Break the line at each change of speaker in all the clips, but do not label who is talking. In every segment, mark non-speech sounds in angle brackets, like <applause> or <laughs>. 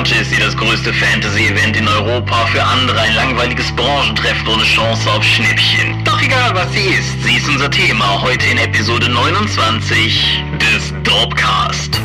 manche ist sie das größte Fantasy-Event in Europa, für andere ein langweiliges Branchentreffen ohne Chance auf Schnäppchen. Doch egal was sie ist, sie ist unser Thema heute in Episode 29 des Dopecast.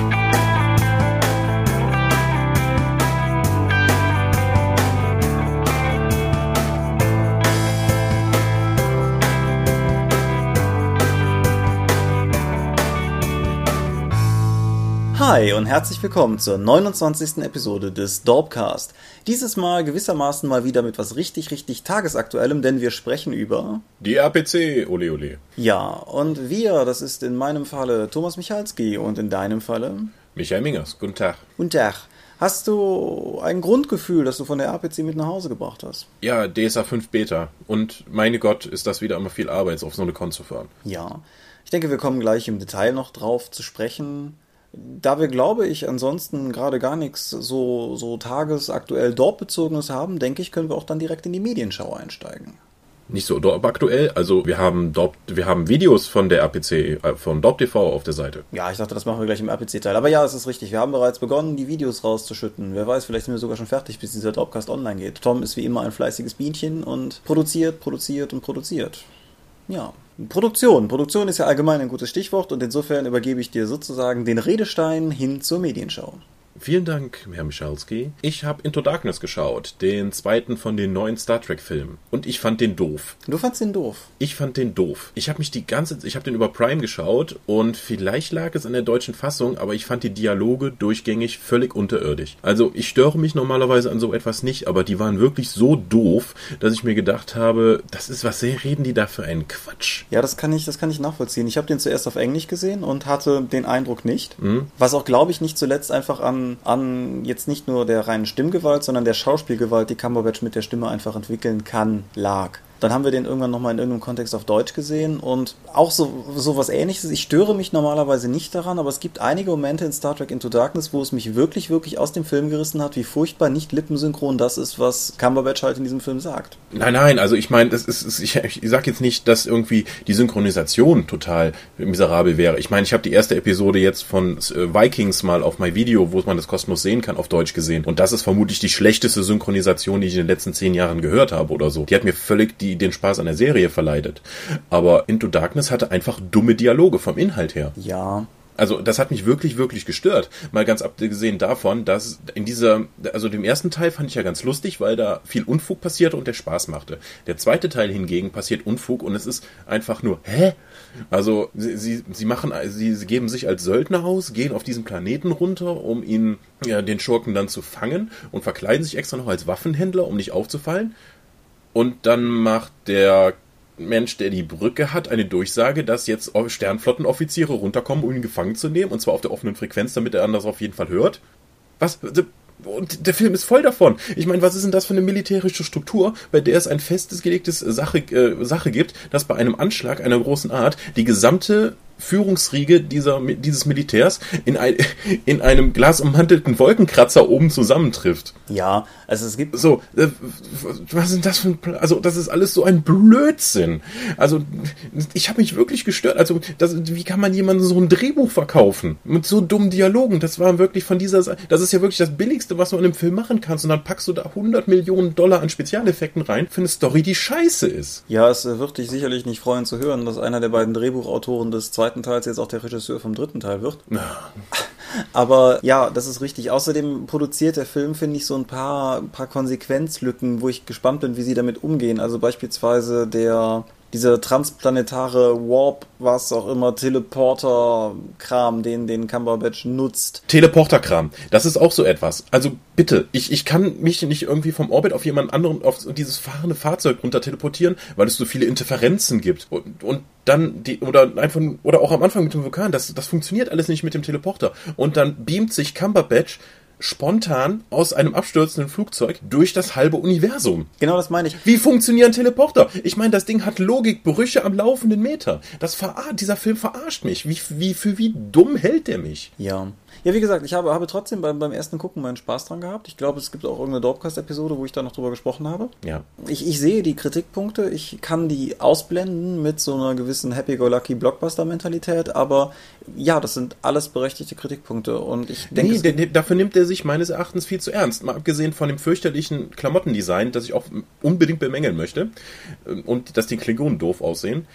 Hi und herzlich willkommen zur 29. Episode des Dorpcast. Dieses Mal gewissermaßen mal wieder mit was richtig, richtig tagesaktuellem, denn wir sprechen über...
Die RPC, ole ole.
Ja, und wir, das ist in meinem Falle Thomas Michalski und in deinem Falle...
Michael Mingers, guten Tag.
Guten Tag. Hast du ein Grundgefühl, das du von der RPC mit nach Hause gebracht hast?
Ja, DSA 5 Beta. Und meine Gott, ist das wieder immer viel Arbeit, auf so eine Con zu fahren.
Ja. Ich denke, wir kommen gleich im Detail noch drauf zu sprechen. Da wir, glaube ich, ansonsten gerade gar nichts so, so tagesaktuell dort bezogenes haben, denke ich, können wir auch dann direkt in die Medienschau einsteigen.
Nicht so dort aktuell, also wir haben dort, wir haben Videos von der RPC, äh, von Dorp TV auf der Seite.
Ja, ich dachte, das machen wir gleich im RPC-Teil. Aber ja, es ist richtig. Wir haben bereits begonnen, die Videos rauszuschütten. Wer weiß, vielleicht sind wir sogar schon fertig, bis dieser Dorpcast online geht. Tom ist wie immer ein fleißiges Bienchen und produziert, produziert und produziert. Ja, Produktion. Produktion ist ja allgemein ein gutes Stichwort und insofern übergebe ich dir sozusagen den Redestein hin zur Medienschau.
Vielen Dank, Herr Michalski. Ich habe Into Darkness geschaut, den zweiten von den neuen Star Trek Filmen. Und ich fand den doof.
Du fandst den doof?
Ich fand den doof. Ich habe mich die ganze, ich habe den über Prime geschaut und vielleicht lag es an der deutschen Fassung, aber ich fand die Dialoge durchgängig völlig unterirdisch. Also ich störe mich normalerweise an so etwas nicht, aber die waren wirklich so doof, dass ich mir gedacht habe, das ist was sehr reden die da für einen Quatsch.
Ja, das kann ich, das kann ich nachvollziehen. Ich habe den zuerst auf Englisch gesehen und hatte den Eindruck nicht, mhm. was auch glaube ich nicht zuletzt einfach an an, jetzt nicht nur der reinen Stimmgewalt, sondern der Schauspielgewalt, die Cumberbatch mit der Stimme einfach entwickeln kann, lag. Dann haben wir den irgendwann nochmal in irgendeinem Kontext auf Deutsch gesehen und auch so, so was ähnliches. Ich störe mich normalerweise nicht daran, aber es gibt einige Momente in Star Trek Into Darkness, wo es mich wirklich, wirklich aus dem Film gerissen hat, wie furchtbar nicht lippensynchron das ist, was Cumberbatch halt in diesem Film sagt.
Nein, nein, also ich meine, das ist, ich, ich sag jetzt nicht, dass irgendwie die Synchronisation total miserabel wäre. Ich meine, ich habe die erste Episode jetzt von äh, Vikings mal auf mein Video, wo man das kostenlos sehen kann, auf Deutsch gesehen. Und das ist vermutlich die schlechteste Synchronisation, die ich in den letzten zehn Jahren gehört habe oder so. Die hat mir völlig die den Spaß an der Serie verleidet. Aber Into Darkness hatte einfach dumme Dialoge vom Inhalt her.
Ja,
also das hat mich wirklich, wirklich gestört. Mal ganz abgesehen davon, dass in dieser, also dem ersten Teil fand ich ja ganz lustig, weil da viel Unfug passierte und der Spaß machte. Der zweite Teil hingegen passiert Unfug und es ist einfach nur, hä? Also sie, sie, sie machen, sie, sie geben sich als Söldner aus, gehen auf diesen Planeten runter, um ihn, ja, den Schurken dann zu fangen und verkleiden sich extra noch als Waffenhändler, um nicht aufzufallen. Und dann macht der Mensch, der die Brücke hat, eine Durchsage, dass jetzt Sternflottenoffiziere runterkommen, um ihn gefangen zu nehmen, und zwar auf der offenen Frequenz, damit er das auf jeden Fall hört. Was? Und der Film ist voll davon. Ich meine, was ist denn das für eine militärische Struktur, bei der es ein festes gelegtes Sache, äh, Sache gibt, dass bei einem Anschlag einer großen Art die gesamte Führungsriege dieser, dieses Militärs in, ein, in einem glasummantelten Wolkenkratzer oben zusammentrifft.
Ja, also es gibt.
So, äh, was sind das für ein. Also, das ist alles so ein Blödsinn. Also, ich habe mich wirklich gestört. Also, das, wie kann man jemandem so ein Drehbuch verkaufen? Mit so dummen Dialogen. Das war wirklich von dieser Seite. Das ist ja wirklich das Billigste, was du in einem Film machen kannst. Und dann packst du da 100 Millionen Dollar an Spezialeffekten rein für eine Story, die scheiße ist.
Ja, es wird dich sicherlich nicht freuen zu hören, dass einer der beiden Drehbuchautoren des zweiten zweiten Teils jetzt auch der Regisseur vom dritten Teil wird.
Ja. <laughs>
Aber ja, das ist richtig. Außerdem produziert der Film, finde ich, so ein paar, paar Konsequenzlücken, wo ich gespannt bin, wie sie damit umgehen. Also beispielsweise der dieser transplanetare Warp, was auch immer, Teleporter-Kram, den, den Cumberbatch nutzt.
Teleporter-Kram, das ist auch so etwas. Also bitte, ich, ich kann mich nicht irgendwie vom Orbit auf jemand anderen, auf dieses fahrende Fahrzeug runter teleportieren, weil es so viele Interferenzen gibt. Und, und dann die, oder einfach, oder auch am Anfang mit dem Vulkan, das, das funktioniert alles nicht mit dem Teleporter. Und dann beamt sich Cumberbatch spontan aus einem abstürzenden Flugzeug durch das halbe Universum.
Genau das meine ich.
Wie funktionieren Teleporter? Ich meine, das Ding hat Logikbrüche am laufenden Meter. Das dieser Film verarscht mich. Wie, wie, für wie dumm hält der mich?
Ja. Ja, wie gesagt, ich habe, habe trotzdem beim, beim ersten Gucken meinen Spaß dran gehabt. Ich glaube, es gibt auch irgendeine Dorpcast-Episode, wo ich da noch drüber gesprochen habe.
Ja.
Ich, ich sehe die Kritikpunkte, ich kann die ausblenden mit so einer gewissen Happy-Go-Lucky-Blockbuster-Mentalität, aber ja, das sind alles berechtigte Kritikpunkte und ich denke.
Nee, der, der, dafür nimmt er sich meines Erachtens viel zu ernst. Mal abgesehen von dem fürchterlichen Klamottendesign, das ich auch unbedingt bemängeln möchte und dass die Klingonen doof aussehen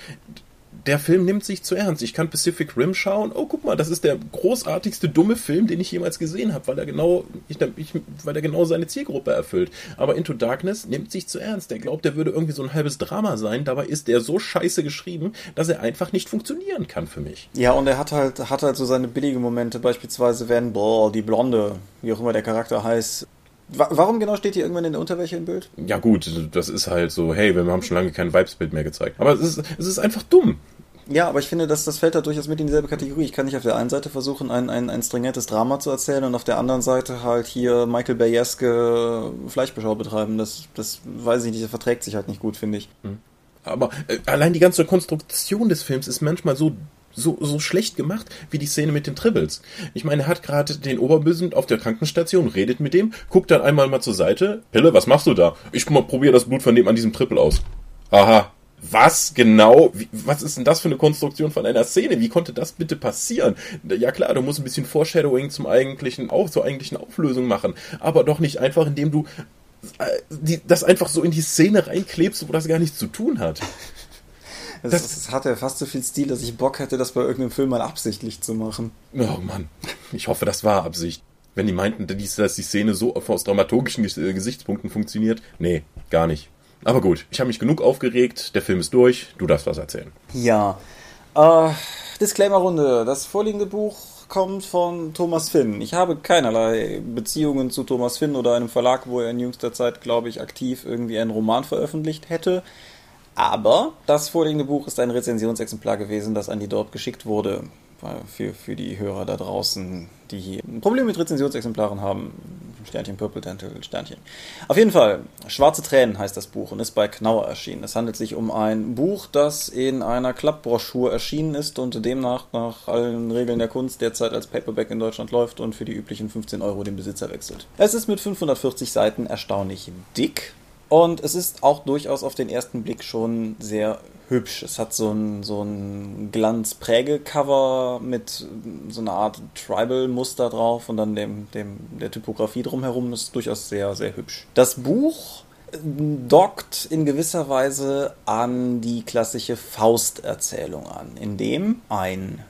der Film nimmt sich zu ernst. Ich kann Pacific Rim schauen. Oh, guck mal, das ist der großartigste dumme Film, den ich jemals gesehen habe, weil er genau, ich, ich, weil er genau seine Zielgruppe erfüllt. Aber Into Darkness nimmt sich zu ernst. Der glaubt, der würde irgendwie so ein halbes Drama sein. Dabei ist der so scheiße geschrieben, dass er einfach nicht funktionieren kann für mich.
Ja, und er hat halt, hat halt so seine billigen Momente. Beispielsweise, wenn, boah, die Blonde, wie auch immer der Charakter heißt, Warum genau steht hier irgendwann in der Unterwäsche im Bild?
Ja gut, das ist halt so, hey, wir haben schon lange kein Vibesbild mehr gezeigt. Aber es ist, es ist einfach dumm.
Ja, aber ich finde, dass das fällt da durchaus mit in dieselbe Kategorie. Ich kann nicht auf der einen Seite versuchen, ein, ein, ein stringentes Drama zu erzählen und auf der anderen Seite halt hier Michael Bayeske Fleischbeschau betreiben. Das, das weiß ich nicht, das verträgt sich halt nicht gut, finde ich. Hm.
Aber äh, allein die ganze Konstruktion des Films ist manchmal so so, so schlecht gemacht wie die Szene mit den Tribbles. Ich meine, er hat gerade den Oberbösen auf der Krankenstation, redet mit dem, guckt dann einmal mal zur Seite. Pille, was machst du da? Ich probiere das Blut von dem an diesem Triple aus. Aha. Was genau, wie, was ist denn das für eine Konstruktion von einer Szene? Wie konnte das bitte passieren? Ja klar, du musst ein bisschen Foreshadowing zum eigentlichen, auch zur eigentlichen Auflösung machen, aber doch nicht einfach, indem du äh, die, das einfach so in die Szene reinklebst, wo das gar nichts zu tun hat.
Das, <laughs> das, das hat ja fast so viel Stil, dass ich Bock hätte, das bei irgendeinem Film mal absichtlich zu machen.
Oh Mann, ich hoffe, das war Absicht. Wenn die meinten, dass die Szene so aus dramaturgischen Gesichtspunkten funktioniert. Nee, gar nicht. Aber gut, ich habe mich genug aufgeregt, der Film ist durch, du darfst was erzählen.
Ja. Äh, Disclaimer-Runde. Das vorliegende Buch kommt von Thomas Finn. Ich habe keinerlei Beziehungen zu Thomas Finn oder einem Verlag, wo er in jüngster Zeit, glaube ich, aktiv irgendwie einen Roman veröffentlicht hätte. Aber das vorliegende Buch ist ein Rezensionsexemplar gewesen, das an die dort geschickt wurde. Für, für die Hörer da draußen, die ein Problem mit Rezensionsexemplaren haben. Sternchen, Purple Dental, Sternchen. Auf jeden Fall, Schwarze Tränen heißt das Buch und ist bei Knauer erschienen. Es handelt sich um ein Buch, das in einer Klappbroschur erschienen ist und demnach nach allen Regeln der Kunst derzeit als Paperback in Deutschland läuft und für die üblichen 15 Euro den Besitzer wechselt. Es ist mit 540 Seiten erstaunlich dick und es ist auch durchaus auf den ersten Blick schon sehr hübsch. Es hat so ein, so ein Glanz-Präge-Cover mit so einer Art Tribal-Muster drauf und dann dem, dem, der Typografie drumherum ist durchaus sehr, sehr hübsch. Das Buch dockt in gewisser Weise an die klassische Faust-Erzählung an, in dem ein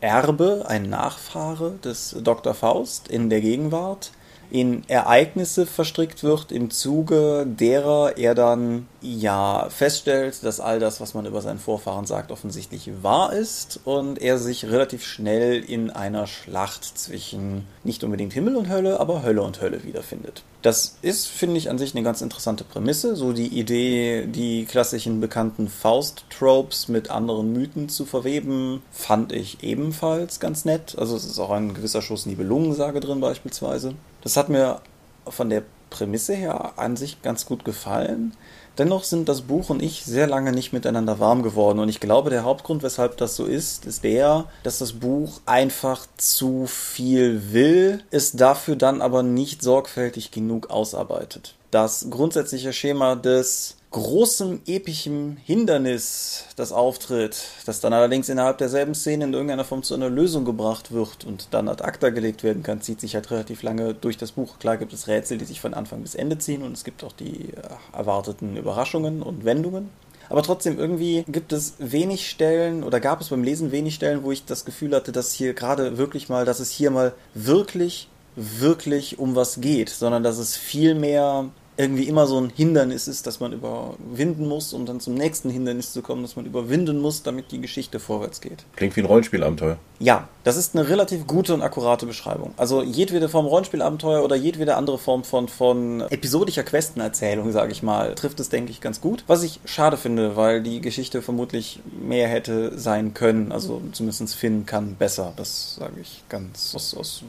Erbe, ein Nachfahre des Dr. Faust in der Gegenwart in Ereignisse verstrickt wird, im Zuge derer er dann ja feststellt, dass all das, was man über seinen Vorfahren sagt, offensichtlich wahr ist und er sich relativ schnell in einer Schlacht zwischen nicht unbedingt Himmel und Hölle, aber Hölle und Hölle wiederfindet. Das ist, finde ich, an sich eine ganz interessante Prämisse, so die Idee, die klassischen bekannten Faust-Tropes mit anderen Mythen zu verweben, fand ich ebenfalls ganz nett. Also es ist auch ein gewisser Schuss Nibelungensage drin beispielsweise. Das hat mir von der Prämisse her an sich ganz gut gefallen. Dennoch sind das Buch und ich sehr lange nicht miteinander warm geworden. Und ich glaube, der Hauptgrund, weshalb das so ist, ist der, dass das Buch einfach zu viel will, es dafür dann aber nicht sorgfältig genug ausarbeitet. Das grundsätzliche Schema des großem epischen Hindernis, das auftritt, das dann allerdings innerhalb derselben Szene in irgendeiner Form zu einer Lösung gebracht wird und dann ad acta gelegt werden kann, zieht sich halt relativ lange durch das Buch. Klar gibt es Rätsel, die sich von Anfang bis Ende ziehen und es gibt auch die äh, erwarteten Überraschungen und Wendungen. Aber trotzdem, irgendwie gibt es wenig Stellen oder gab es beim Lesen wenig Stellen, wo ich das Gefühl hatte, dass hier gerade wirklich mal, dass es hier mal wirklich, wirklich um was geht, sondern dass es viel mehr irgendwie immer so ein Hindernis ist, das man überwinden muss, um dann zum nächsten Hindernis zu kommen, das man überwinden muss, damit die Geschichte vorwärts geht.
Klingt wie ein Rollenspielabenteuer.
Ja, das ist eine relativ gute und akkurate Beschreibung. Also jedwede Form Rollenspielabenteuer oder jedwede andere Form von, von episodischer Questenerzählung, sage ich mal, trifft es, denke ich, ganz gut. Was ich schade finde, weil die Geschichte vermutlich mehr hätte sein können. Also zumindest Finn kann besser. Das sage ich ganz aus, aus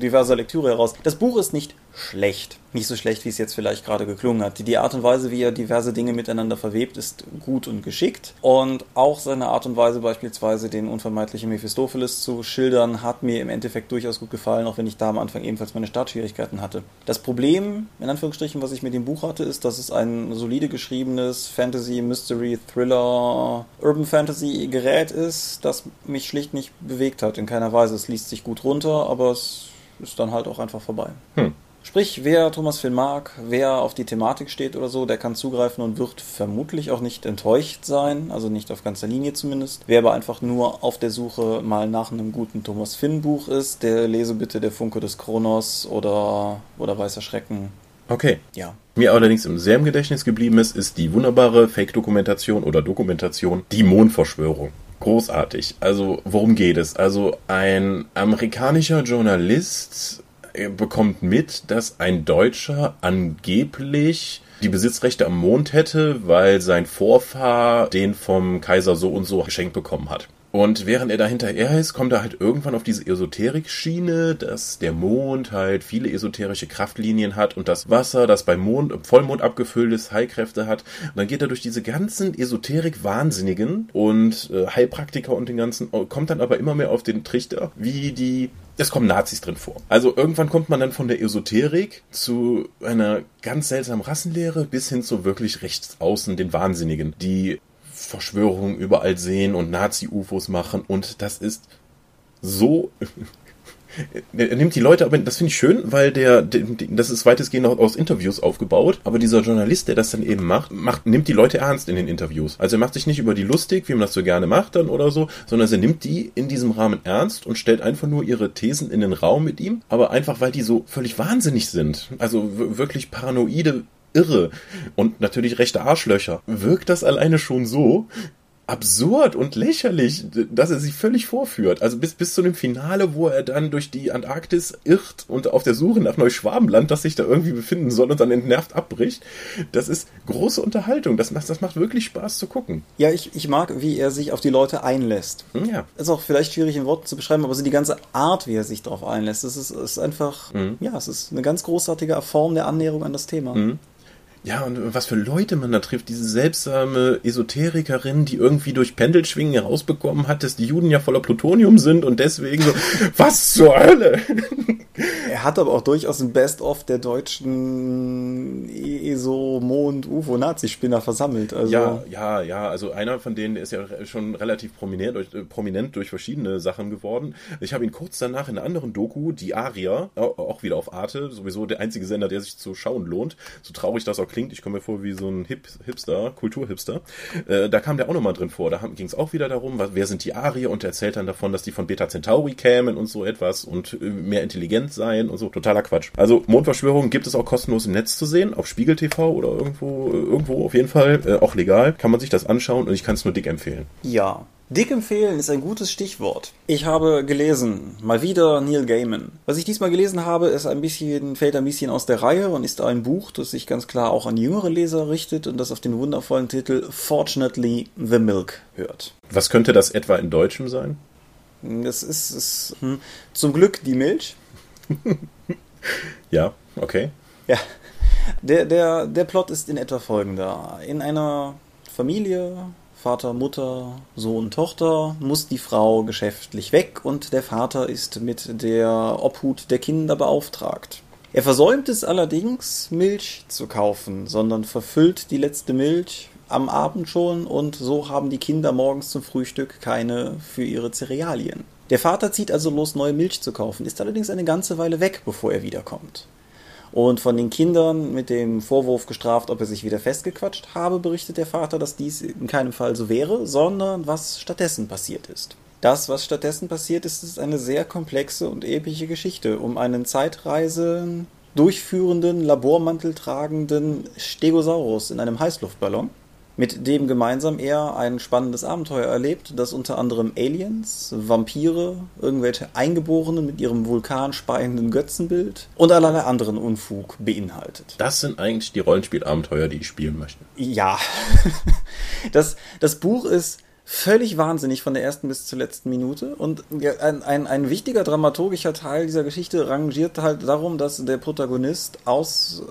diverser Lektüre heraus. Das Buch ist nicht schlecht. Nicht so schlecht, wie es jetzt vielleicht gerade geklungen hat. Die Art und Weise, wie er diverse Dinge miteinander verwebt, ist gut und geschickt. Und auch seine Art und Weise, beispielsweise den unvermeidlichen Mephistopheles zu schildern, hat mir im Endeffekt durchaus gut gefallen, auch wenn ich da am Anfang ebenfalls meine Startschwierigkeiten hatte. Das Problem, in Anführungsstrichen, was ich mit dem Buch hatte, ist, dass es ein solide geschriebenes Fantasy, Mystery, Thriller, Urban Fantasy Gerät ist, das mich schlicht nicht bewegt hat, in keiner Weise. Es liest sich gut runter, aber es ist dann halt auch einfach vorbei. Hm. Sprich, wer Thomas Finn mag, wer auf die Thematik steht oder so, der kann zugreifen und wird vermutlich auch nicht enttäuscht sein, also nicht auf ganzer Linie zumindest. Wer aber einfach nur auf der Suche mal nach einem guten Thomas Finn Buch ist, der lese bitte Der Funke des Kronos oder, oder Weißer Schrecken.
Okay. Ja. Mir allerdings im sehr im Gedächtnis geblieben ist, ist die wunderbare Fake-Dokumentation oder Dokumentation Die Mondverschwörung großartig. Also, worum geht es? Also, ein amerikanischer Journalist bekommt mit, dass ein Deutscher angeblich die Besitzrechte am Mond hätte, weil sein Vorfahr den vom Kaiser so und so geschenkt bekommen hat. Und während er da hinterher ist, kommt er halt irgendwann auf diese Esoterik-Schiene, dass der Mond halt viele esoterische Kraftlinien hat und das Wasser, das beim Mond, Vollmond abgefüllt ist, Heilkräfte hat. Und dann geht er durch diese ganzen Esoterik-Wahnsinnigen und äh, Heilpraktiker und den ganzen, kommt dann aber immer mehr auf den Trichter, wie die es kommen Nazis drin vor. Also irgendwann kommt man dann von der Esoterik zu einer ganz seltsamen Rassenlehre bis hin zu wirklich rechts außen den Wahnsinnigen, die Verschwörungen überall sehen und Nazi-UFOs machen und das ist so <laughs> er nimmt die Leute, aber das finde ich schön, weil der, das ist weitestgehend aus Interviews aufgebaut, aber dieser Journalist, der das dann eben macht, macht, nimmt die Leute ernst in den Interviews. Also er macht sich nicht über die lustig, wie man das so gerne macht dann oder so, sondern er nimmt die in diesem Rahmen ernst und stellt einfach nur ihre Thesen in den Raum mit ihm, aber einfach, weil die so völlig wahnsinnig sind. Also wirklich paranoide irre und natürlich rechte Arschlöcher, wirkt das alleine schon so absurd und lächerlich, dass er sich völlig vorführt. Also bis, bis zu dem Finale, wo er dann durch die Antarktis irrt und auf der Suche nach Neuschwabenland, das sich da irgendwie befinden soll und dann entnervt abbricht. Das ist große Unterhaltung. Das macht, das macht wirklich Spaß zu gucken.
Ja, ich, ich mag, wie er sich auf die Leute einlässt. Hm, ja. Ist auch vielleicht schwierig in Worten zu beschreiben, aber so die ganze Art, wie er sich darauf einlässt, das ist, ist einfach, mhm. ja, es ist eine ganz großartige Form der Annäherung an das Thema. Mhm.
Ja, und was für Leute man da trifft. Diese seltsame Esoterikerin, die irgendwie durch Pendelschwingen herausbekommen hat, dass die Juden ja voller Plutonium sind und deswegen so, <laughs> was zur Hölle?
Er hat aber auch durchaus ein Best-of der deutschen ESO, Mond, UFO, Nazi-Spinner versammelt.
Also. Ja, ja, ja. Also einer von denen, der ist ja schon relativ prominent durch, äh, prominent durch verschiedene Sachen geworden. Ich habe ihn kurz danach in einer anderen Doku, die Aria, auch wieder auf Arte, sowieso der einzige Sender, der sich zu schauen lohnt. So traurig das auch klingt, ich komme mir vor wie so ein Hip Hipster, Kulturhipster. Äh, da kam der auch nochmal drin vor. Da ging es auch wieder darum, was, wer sind die Arier und er erzählt dann davon, dass die von Beta Centauri kämen und so etwas und äh, mehr intelligent sein und so. Totaler Quatsch. Also Mondverschwörung gibt es auch kostenlos im Netz zu sehen, auf Spiegel TV oder irgendwo, irgendwo auf jeden Fall, äh, auch legal. Kann man sich das anschauen und ich kann es nur dick empfehlen.
Ja, Dick empfehlen ist ein gutes Stichwort. Ich habe gelesen, mal wieder Neil Gaiman. Was ich diesmal gelesen habe, ist ein bisschen, fällt ein bisschen aus der Reihe und ist ein Buch, das sich ganz klar auch an jüngere Leser richtet und das auf den wundervollen Titel Fortunately the Milk hört.
Was könnte das etwa in Deutschem sein?
Das ist, ist hm, zum Glück die Milch. <laughs>
ja, okay.
Ja. Der, der, der Plot ist in etwa folgender. In einer Familie Vater, Mutter, Sohn, Tochter, muss die Frau geschäftlich weg und der Vater ist mit der Obhut der Kinder beauftragt. Er versäumt es allerdings, Milch zu kaufen, sondern verfüllt die letzte Milch am Abend schon und so haben die Kinder morgens zum Frühstück keine für ihre Cerealien. Der Vater zieht also los, neue Milch zu kaufen, ist allerdings eine ganze Weile weg, bevor er wiederkommt und von den Kindern mit dem Vorwurf gestraft, ob er sich wieder festgequatscht habe, berichtet der Vater, dass dies in keinem Fall so wäre, sondern was stattdessen passiert ist. Das, was stattdessen passiert ist, ist eine sehr komplexe und epische Geschichte um einen Zeitreise durchführenden, Labormantel tragenden Stegosaurus in einem Heißluftballon mit dem gemeinsam er ein spannendes Abenteuer erlebt, das unter anderem Aliens, Vampire, irgendwelche Eingeborenen mit ihrem vulkanspeienden Götzenbild und allerlei anderen Unfug beinhaltet.
Das sind eigentlich die Rollenspielabenteuer, die ich spielen möchte.
Ja. <laughs> Das, das Buch ist völlig wahnsinnig von der ersten bis zur letzten Minute. Und ein, ein, ein wichtiger dramaturgischer Teil dieser Geschichte rangiert halt darum, dass der Protagonist aus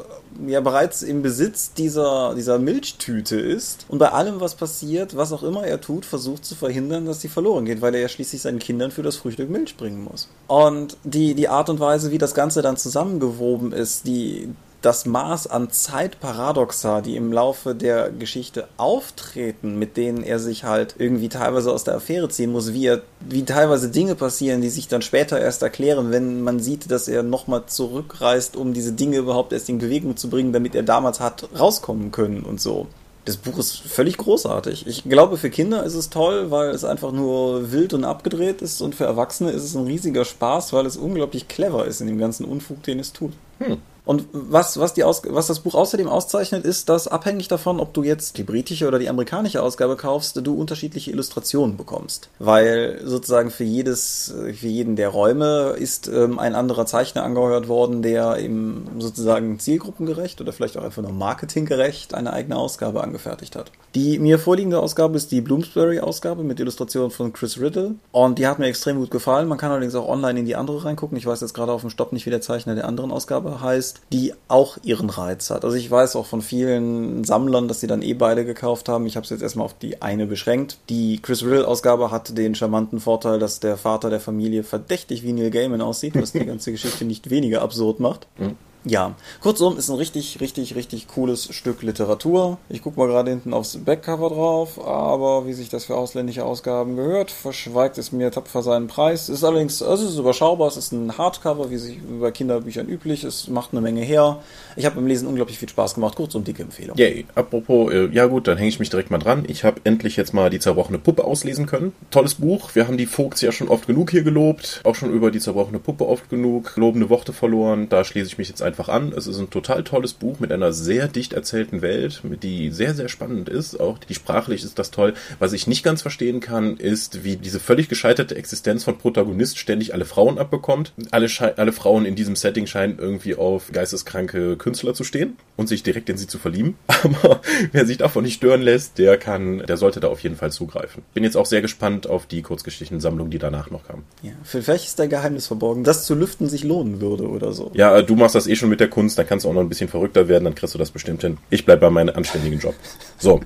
ja bereits im Besitz dieser, dieser Milchtüte ist und bei allem, was passiert, was auch immer er tut, versucht zu verhindern, dass sie verloren geht, weil er ja schließlich seinen Kindern für das Frühstück Milch bringen muss. Und die, die Art und Weise, wie das Ganze dann zusammengewoben ist, die, das Maß an Zeitparadoxa, die im Laufe der Geschichte auftreten, mit denen er sich halt irgendwie teilweise aus der Affäre ziehen muss, wie er, wie teilweise Dinge passieren, die sich dann später erst erklären, wenn man sieht, dass er nochmal zurückreist, um diese Dinge überhaupt erst in Bewegung zu bringen, damit er damals hat rauskommen können und so. Das Buch ist völlig großartig. Ich glaube, für Kinder ist es toll, weil es einfach nur wild und abgedreht ist und für Erwachsene ist es ein riesiger Spaß, weil es unglaublich clever ist in dem ganzen Unfug, den es tut. Hm. Und was, was, die Aus was das Buch außerdem auszeichnet, ist, dass abhängig davon, ob du jetzt die britische oder die amerikanische Ausgabe kaufst, du unterschiedliche Illustrationen bekommst. Weil sozusagen für jedes, für jeden der Räume ist ähm, ein anderer Zeichner angeheuert worden, der eben sozusagen zielgruppengerecht oder vielleicht auch einfach nur marketinggerecht eine eigene Ausgabe angefertigt hat. Die mir vorliegende Ausgabe ist die Bloomsbury-Ausgabe mit Illustrationen von Chris Riddle und die hat mir extrem gut gefallen. Man kann allerdings auch online in die andere reingucken. Ich weiß jetzt gerade auf dem Stopp nicht, wie der Zeichner der anderen Ausgabe heißt die auch ihren Reiz hat. Also ich weiß auch von vielen Sammlern, dass sie dann eh beide gekauft haben. Ich habe es jetzt erstmal auf die eine beschränkt. Die Chris Riddle-Ausgabe hat den charmanten Vorteil, dass der Vater der Familie verdächtig wie Neil Gaiman aussieht, was die <laughs> ganze Geschichte nicht weniger absurd macht. Mhm. Ja, kurzum, ist ein richtig, richtig, richtig cooles Stück Literatur. Ich gucke mal gerade hinten aufs Backcover drauf, aber wie sich das für ausländische Ausgaben gehört, verschweigt es mir tapfer seinen Preis. Ist allerdings, also es ist überschaubar, es ist ein Hardcover, wie sich bei Kinderbüchern üblich, es macht eine Menge her. Ich habe beim Lesen unglaublich viel Spaß gemacht, kurzum, dicke Empfehlung.
Yay, apropos, äh, ja gut, dann hänge ich mich direkt mal dran. Ich habe endlich jetzt mal die zerbrochene Puppe auslesen können. Tolles Buch, wir haben die Vogts ja schon oft genug hier gelobt, auch schon über die zerbrochene Puppe oft genug, lobende Worte verloren, da schließe ich mich jetzt einfach an. Es ist ein total tolles Buch mit einer sehr dicht erzählten Welt, die sehr, sehr spannend ist. Auch die sprachlich ist das toll. Was ich nicht ganz verstehen kann, ist, wie diese völlig gescheiterte Existenz von Protagonist ständig alle Frauen abbekommt. Alle, alle Frauen in diesem Setting scheinen irgendwie auf geisteskranke Künstler zu stehen und sich direkt in sie zu verlieben. <laughs> Aber wer sich davon nicht stören lässt, der kann, der sollte da auf jeden Fall zugreifen. Bin jetzt auch sehr gespannt auf die Kurzgeschichtensammlung, die danach noch kam.
Ja, vielleicht ist dein Geheimnis verborgen, das zu lüften sich lohnen würde oder so.
Ja, du machst das eh schon mit der Kunst, dann kannst du auch noch ein bisschen verrückter werden, dann kriegst du das bestimmt hin. Ich bleib bei meinem anständigen Job. So.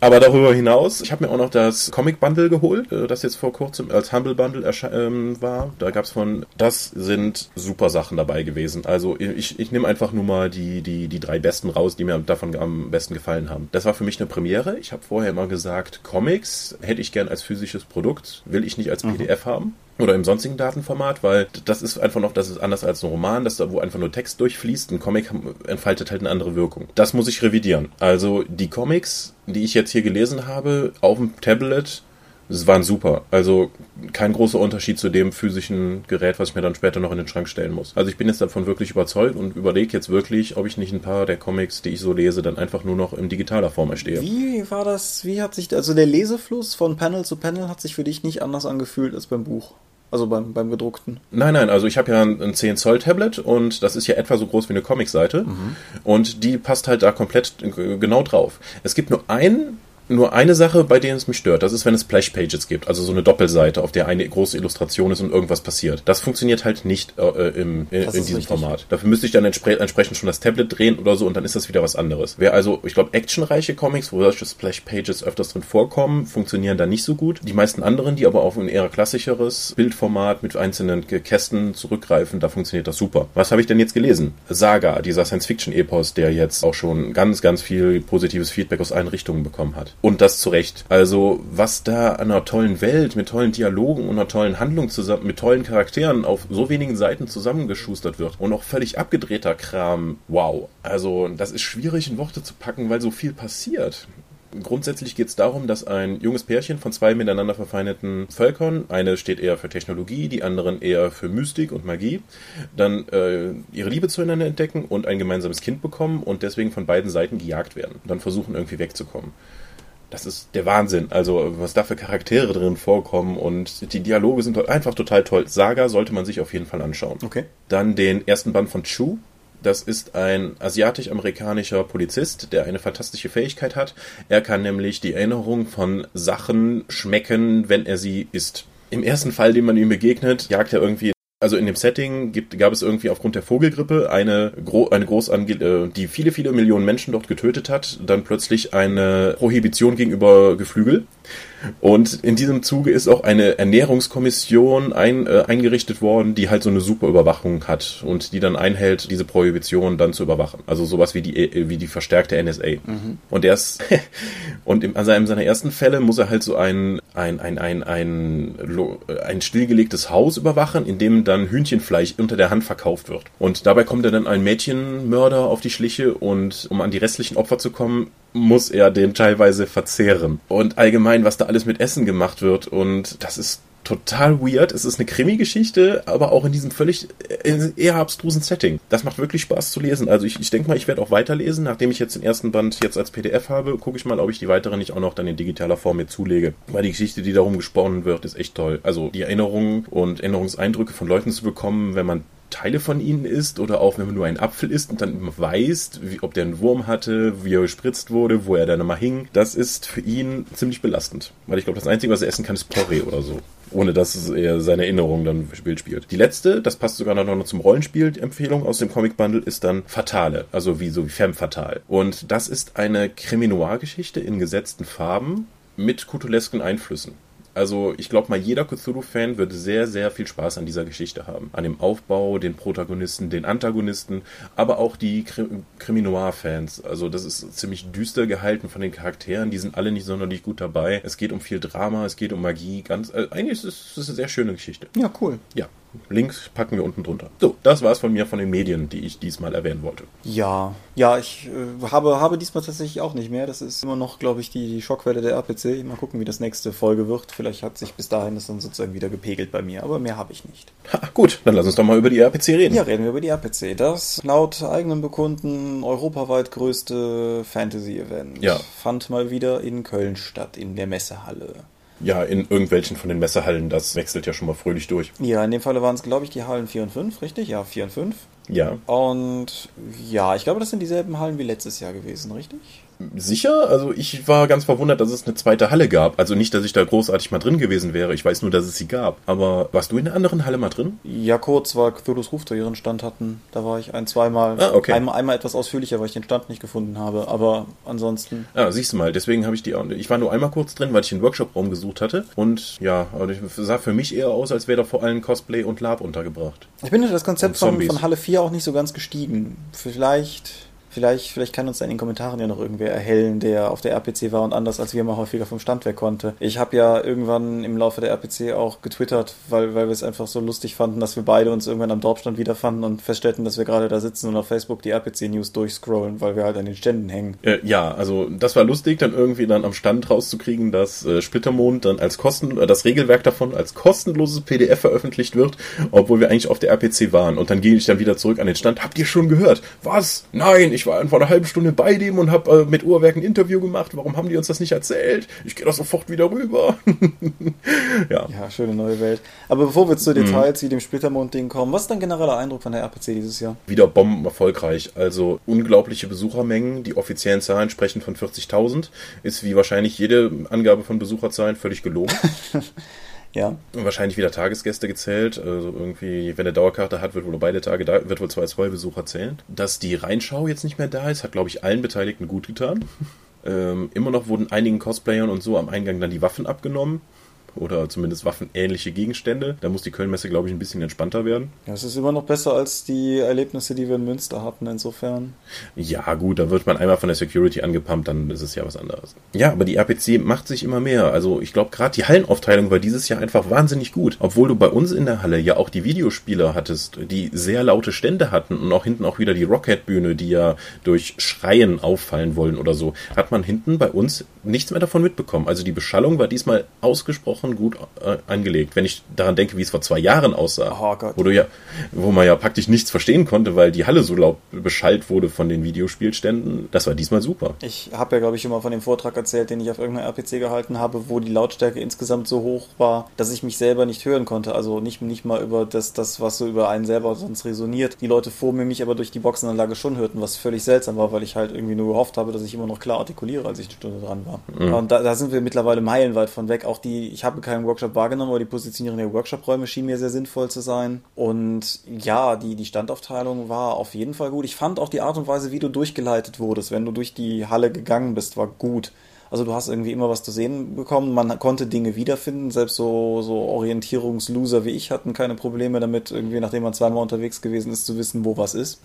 Aber darüber hinaus, ich habe mir auch noch das Comic Bundle geholt, äh, das jetzt vor kurzem als Humble Bundle ähm, war. Da gab's von, das sind super Sachen dabei gewesen. Also ich, ich nehme einfach nur mal die, die, die drei besten raus, die mir davon am besten gefallen haben. Das war für mich eine Premiere. Ich habe vorher immer gesagt, Comics hätte ich gern als physisches Produkt, will ich nicht als PDF mhm. haben oder im sonstigen Datenformat, weil das ist einfach noch, das ist anders als ein Roman, das da, wo einfach nur Text durchfließt. Ein Comic entfaltet halt eine andere Wirkung. Das muss ich revidieren. Also die Comics, die ich jetzt hier gelesen habe, auf dem Tablet, es waren super. Also kein großer Unterschied zu dem physischen Gerät, was ich mir dann später noch in den Schrank stellen muss. Also ich bin jetzt davon wirklich überzeugt und überlege jetzt wirklich, ob ich nicht ein paar der Comics, die ich so lese, dann einfach nur noch in digitaler Form erstehe.
Wie war das, wie hat sich, also der Lesefluss von Panel zu Panel hat sich für dich nicht anders angefühlt als beim Buch? Also beim, beim gedruckten.
Nein, nein, also ich habe ja ein, ein 10 Zoll Tablet und das ist ja etwa so groß wie eine Comicseite mhm. und die passt halt da komplett genau drauf. Es gibt nur ein nur eine Sache, bei der es mich stört. Das ist, wenn es Splash-Pages gibt, also so eine Doppelseite, auf der eine große Illustration ist und irgendwas passiert. Das funktioniert halt nicht äh, im, in, in diesem richtig. Format. Dafür müsste ich dann entspre entsprechend schon das Tablet drehen oder so und dann ist das wieder was anderes. Wer also, ich glaube, actionreiche Comics, wo solche Splash-Pages öfters drin vorkommen, funktionieren da nicht so gut. Die meisten anderen, die aber auf ein eher klassischeres Bildformat mit einzelnen Kästen zurückgreifen, da funktioniert das super. Was habe ich denn jetzt gelesen? Saga, dieser Science-Fiction-Epos, der jetzt auch schon ganz, ganz viel positives Feedback aus allen Richtungen bekommen hat. Und das zu Recht. Also, was da an einer tollen Welt, mit tollen Dialogen und einer tollen Handlung zusammen, mit tollen Charakteren auf so wenigen Seiten zusammengeschustert wird und auch völlig abgedrehter Kram. Wow. Also, das ist schwierig in Worte zu packen, weil so viel passiert. Grundsätzlich geht es darum, dass ein junges Pärchen von zwei miteinander verfeindeten Völkern, eine steht eher für Technologie, die anderen eher für Mystik und Magie, dann äh, ihre Liebe zueinander entdecken und ein gemeinsames Kind bekommen und deswegen von beiden Seiten gejagt werden. Dann versuchen irgendwie wegzukommen das ist der Wahnsinn. Also, was da für Charaktere drin vorkommen und die Dialoge sind einfach total toll. Saga sollte man sich auf jeden Fall anschauen.
Okay.
Dann den ersten Band von Chu. Das ist ein asiatisch-amerikanischer Polizist, der eine fantastische Fähigkeit hat. Er kann nämlich die Erinnerung von Sachen schmecken, wenn er sie isst. Im ersten Fall, dem man ihm begegnet, jagt er irgendwie also in dem Setting gibt, gab es irgendwie aufgrund der Vogelgrippe eine, gro eine Großange äh, die viele, viele Millionen Menschen dort getötet hat, dann plötzlich eine Prohibition gegenüber Geflügel. Und in diesem Zuge ist auch eine Ernährungskommission ein, äh, eingerichtet worden, die halt so eine super Überwachung hat und die dann einhält, diese Prohibition dann zu überwachen. Also sowas wie die, äh, wie die verstärkte NSA. Mhm. Und der ist, <laughs> und in, also in seiner ersten Fälle muss er halt so ein, ein, ein, ein, ein, ein stillgelegtes Haus überwachen, in dem dann Hühnchenfleisch unter der Hand verkauft wird. Und dabei kommt er dann ein Mädchenmörder auf die Schliche und um an die restlichen Opfer zu kommen, muss er den teilweise verzehren. Und allgemein, was da alles mit Essen gemacht wird und das ist total weird. Es ist eine Krimi-Geschichte, aber auch in diesem völlig äh, eher abstrusen Setting. Das macht wirklich Spaß zu lesen. Also ich, ich denke mal, ich werde auch weiterlesen. Nachdem ich jetzt den ersten Band jetzt als PDF habe, gucke ich mal, ob ich die weiteren nicht auch noch dann in digitaler Form mir zulege. Weil die Geschichte, die darum gesponnen wird, ist echt toll. Also die Erinnerungen und Erinnerungseindrücke von Leuten zu bekommen, wenn man Teile von ihnen isst oder auch wenn man nur einen Apfel isst und dann weiß, wie, ob der einen Wurm hatte, wie er gespritzt wurde, wo er dann immer hing, das ist für ihn ziemlich belastend. Weil ich glaube, das Einzige, was er essen kann, ist Porree oder so. Ohne dass er seine Erinnerungen dann Bild spielt. Die letzte, das passt sogar noch zum Rollenspiel, die Empfehlung aus dem Comic Bundle, ist dann Fatale. Also wie so wie Femme Fatale. Und das ist eine Kriminoir-Geschichte in gesetzten Farben mit kutulesken Einflüssen. Also ich glaube mal, jeder Cthulhu-Fan wird sehr, sehr viel Spaß an dieser Geschichte haben. An dem Aufbau, den Protagonisten, den Antagonisten, aber auch die Krimi Noir-Fans. Also das ist ziemlich düster gehalten von den Charakteren. Die sind alle nicht sonderlich gut dabei. Es geht um viel Drama, es geht um Magie. Ganz, äh, eigentlich ist es eine sehr schöne Geschichte.
Ja, cool.
Ja. Links packen wir unten drunter. So, das war es von mir von den Medien, die ich diesmal erwähnen wollte.
Ja, ja, ich äh, habe, habe diesmal tatsächlich auch nicht mehr. Das ist immer noch, glaube ich, die, die Schockwelle der RPC. Mal gucken, wie das nächste Folge wird. Vielleicht hat sich bis dahin das dann sozusagen wieder gepegelt bei mir, aber mehr habe ich nicht.
Ha, gut, dann lass uns doch mal über die RPC reden.
Ja, reden wir über die RPC. Das laut eigenen Bekunden europaweit größte Fantasy-Event
ja.
fand mal wieder in Köln statt, in der Messehalle.
Ja, in irgendwelchen von den Messehallen, das wechselt ja schon mal fröhlich durch.
Ja, in dem Falle waren es, glaube ich, die Hallen 4 und 5, richtig? Ja, 4 und 5.
Ja.
Und ja, ich glaube, das sind dieselben Hallen wie letztes Jahr gewesen, richtig?
Sicher? Also ich war ganz verwundert, dass es eine zweite Halle gab. Also nicht, dass ich da großartig mal drin gewesen wäre. Ich weiß nur, dass es sie gab. Aber warst du in der anderen Halle mal drin?
Ja, kurz, weil Cthulhu's Ruf da ihren Stand hatten. Da war ich ein, zweimal.
Ah, okay.
Einmal, einmal etwas ausführlicher, weil ich den Stand nicht gefunden habe. Aber ansonsten.
Ja, siehst du mal. Deswegen habe ich die. Ich war nur einmal kurz drin, weil ich den Workshop-Raum gesucht hatte. Und ja, es sah für mich eher aus, als wäre da vor allem Cosplay und Lab untergebracht.
Ich bin das Konzept von, von Halle 4 auch nicht so ganz gestiegen. Vielleicht Vielleicht, vielleicht kann uns da in den Kommentaren ja noch irgendwer erhellen, der auf der RPC war und anders als wir mal häufiger vom Stand weg konnte. Ich habe ja irgendwann im Laufe der RPC auch getwittert, weil, weil wir es einfach so lustig fanden, dass wir beide uns irgendwann am Dorfstand wiederfanden und feststellten, dass wir gerade da sitzen und auf Facebook die RPC-News durchscrollen, weil wir halt an den Ständen hängen.
Äh, ja, also das war lustig, dann irgendwie dann am Stand rauszukriegen, dass äh, Splittermond dann als Kosten, äh, das Regelwerk davon als kostenloses PDF veröffentlicht wird, obwohl wir eigentlich auf der RPC waren. Und dann gehe ich dann wieder zurück an den Stand. Habt ihr schon gehört? Was? Nein, ich war vor einer halben Stunde bei dem und habe äh, mit Uhrwerk ein Interview gemacht. Warum haben die uns das nicht erzählt? Ich gehe doch sofort wieder rüber. <laughs>
ja. ja, schöne neue Welt. Aber bevor wir zu Details mhm. wie dem Splittermond-Ding kommen, was ist dein genereller Eindruck von der RPC dieses Jahr?
Wieder bomben erfolgreich. Also unglaubliche Besuchermengen. Die offiziellen Zahlen sprechen von 40.000. Ist wie wahrscheinlich jede Angabe von Besucherzahlen völlig gelogen. <laughs>
Ja.
Wahrscheinlich wieder Tagesgäste gezählt. Also irgendwie, wenn er Dauerkarte hat, wird wohl beide Tage da, wird wohl zwei, zwei Besucher zählen. Dass die Reinschau jetzt nicht mehr da ist, hat, glaube ich, allen Beteiligten gut getan. <laughs> Ähm, immer noch wurden einigen Cosplayern und so am Eingang dann die Waffen abgenommen oder zumindest waffenähnliche Gegenstände. Da muss die Kölnmesse, glaube ich, ein bisschen entspannter werden.
Ja, es ist immer noch besser als die Erlebnisse, die wir in Münster hatten, insofern.
Ja, gut, da wird man einmal von der Security angepumpt, dann ist es ja was anderes. Ja, aber die RPC macht sich immer mehr. Also ich glaube, gerade die Hallenaufteilung war dieses Jahr einfach wahnsinnig gut. Obwohl du bei uns in der Halle ja auch die Videospieler hattest, die sehr laute Stände hatten und auch hinten auch wieder die Rocket-Bühne, die ja durch Schreien auffallen wollen oder so, hat man hinten bei uns nichts mehr davon mitbekommen. Also die Beschallung war diesmal ausgesprochen ausgesprochen gut äh, angelegt. Wenn ich daran denke, wie es vor zwei Jahren aussah,
Oh
wo du ja, wo man ja praktisch nichts verstehen konnte, weil die Halle so laut beschallt wurde von den Videospielständen, das war diesmal super.
Ich habe ja, glaube ich, schon mal von dem Vortrag erzählt, den ich auf irgendeiner RPC gehalten habe, wo die Lautstärke insgesamt so hoch war, dass ich mich selber nicht hören konnte. Also nicht, nicht mal über das, das, was so über einen selber sonst resoniert. Die Leute vor mir mich aber durch die Boxenanlage schon hörten, was völlig seltsam war, weil ich halt irgendwie nur gehofft habe, dass ich immer noch klar artikuliere, als ich eine Stunde dran war. Und da, da sind wir mittlerweile meilenweit von weg. Auch die, ich habe keinen Workshop wahrgenommen, aber die Positionierung der Workshop-Räume schien mir sehr sinnvoll zu sein. Und ja, die, die Standaufteilung war auf jeden Fall gut. Ich fand auch die Art und Weise, wie du durchgeleitet wurdest, wenn du durch die Halle gegangen bist, war gut. Also du hast irgendwie immer was zu sehen bekommen, man konnte Dinge wiederfinden, selbst so, so Orientierungsloser wie ich hatten keine Probleme damit, irgendwie nachdem man zweimal unterwegs gewesen ist, zu wissen, wo was ist.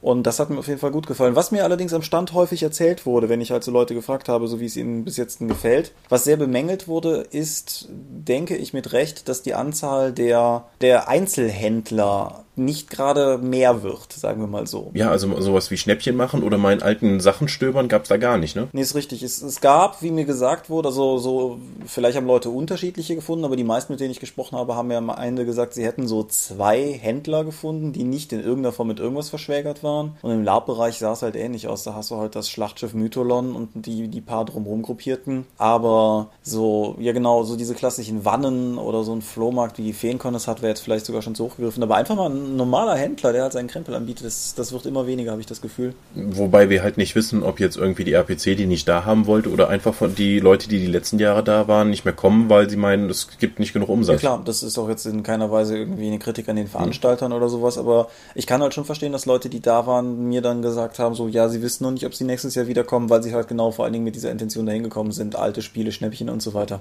Und das hat mir auf jeden Fall gut gefallen. Was mir allerdings am Stand häufig erzählt wurde, wenn ich halt so Leute gefragt habe, so wie es ihnen bis jetzt gefällt, was sehr bemängelt wurde, ist, denke ich mit Recht, dass die Anzahl der, der Einzelhändler nicht gerade mehr wird, sagen wir mal so.
Ja, also sowas wie Schnäppchen machen oder meinen alten Sachen stöbern gab's da gar nicht, ne?
Nee, ist richtig. Es, es gab, wie mir gesagt wurde, also so, vielleicht haben Leute unterschiedliche gefunden, aber die meisten, mit denen ich gesprochen habe, haben mir am Ende gesagt, sie hätten so zwei Händler gefunden, die nicht in irgendeiner Form mit irgendwas verschwägert waren. Und im Lab-Bereich sah es halt ähnlich aus. Da hast du halt das Schlachtschiff Mytholon und die, die paar drumherum gruppierten. Aber so, ja genau, so diese klassischen Wannen oder so ein Flohmarkt wie die Feenkon das hat, wäre jetzt vielleicht sogar schon zu hoch gegriffen. Aber einfach mal ein normaler Händler, der halt seinen Krempel anbietet, das, das wird immer weniger, habe ich das Gefühl.
Wobei wir halt nicht wissen, ob jetzt irgendwie die RPC die nicht da haben wollte oder einfach von die Leute, die die letzten Jahre da waren, nicht mehr kommen, weil sie meinen, es gibt nicht genug
Ja
Umsatz.
klar, das ist auch jetzt in keiner Weise irgendwie eine Kritik an den Veranstaltern oder sowas, aber ich kann halt schon verstehen, dass Leute, die da waren, mir dann gesagt haben, so ja, sie wissen noch nicht, ob sie nächstes Jahr wiederkommen, weil sie halt genau vor allen Dingen mit dieser Intention dahin gekommen sind, alte Spiele, Schnäppchen und so weiter.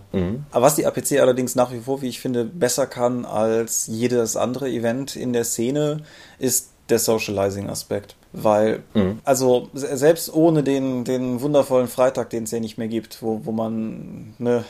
Aber was die APC allerdings nach wie vor, wie ich finde, besser kann als jedes andere Event in der Szene, ist der Socializing-Aspekt. Weil, also se- selbst ohne den, den wundervollen Freitag, den es ja nicht mehr gibt, wo, wo man, ne,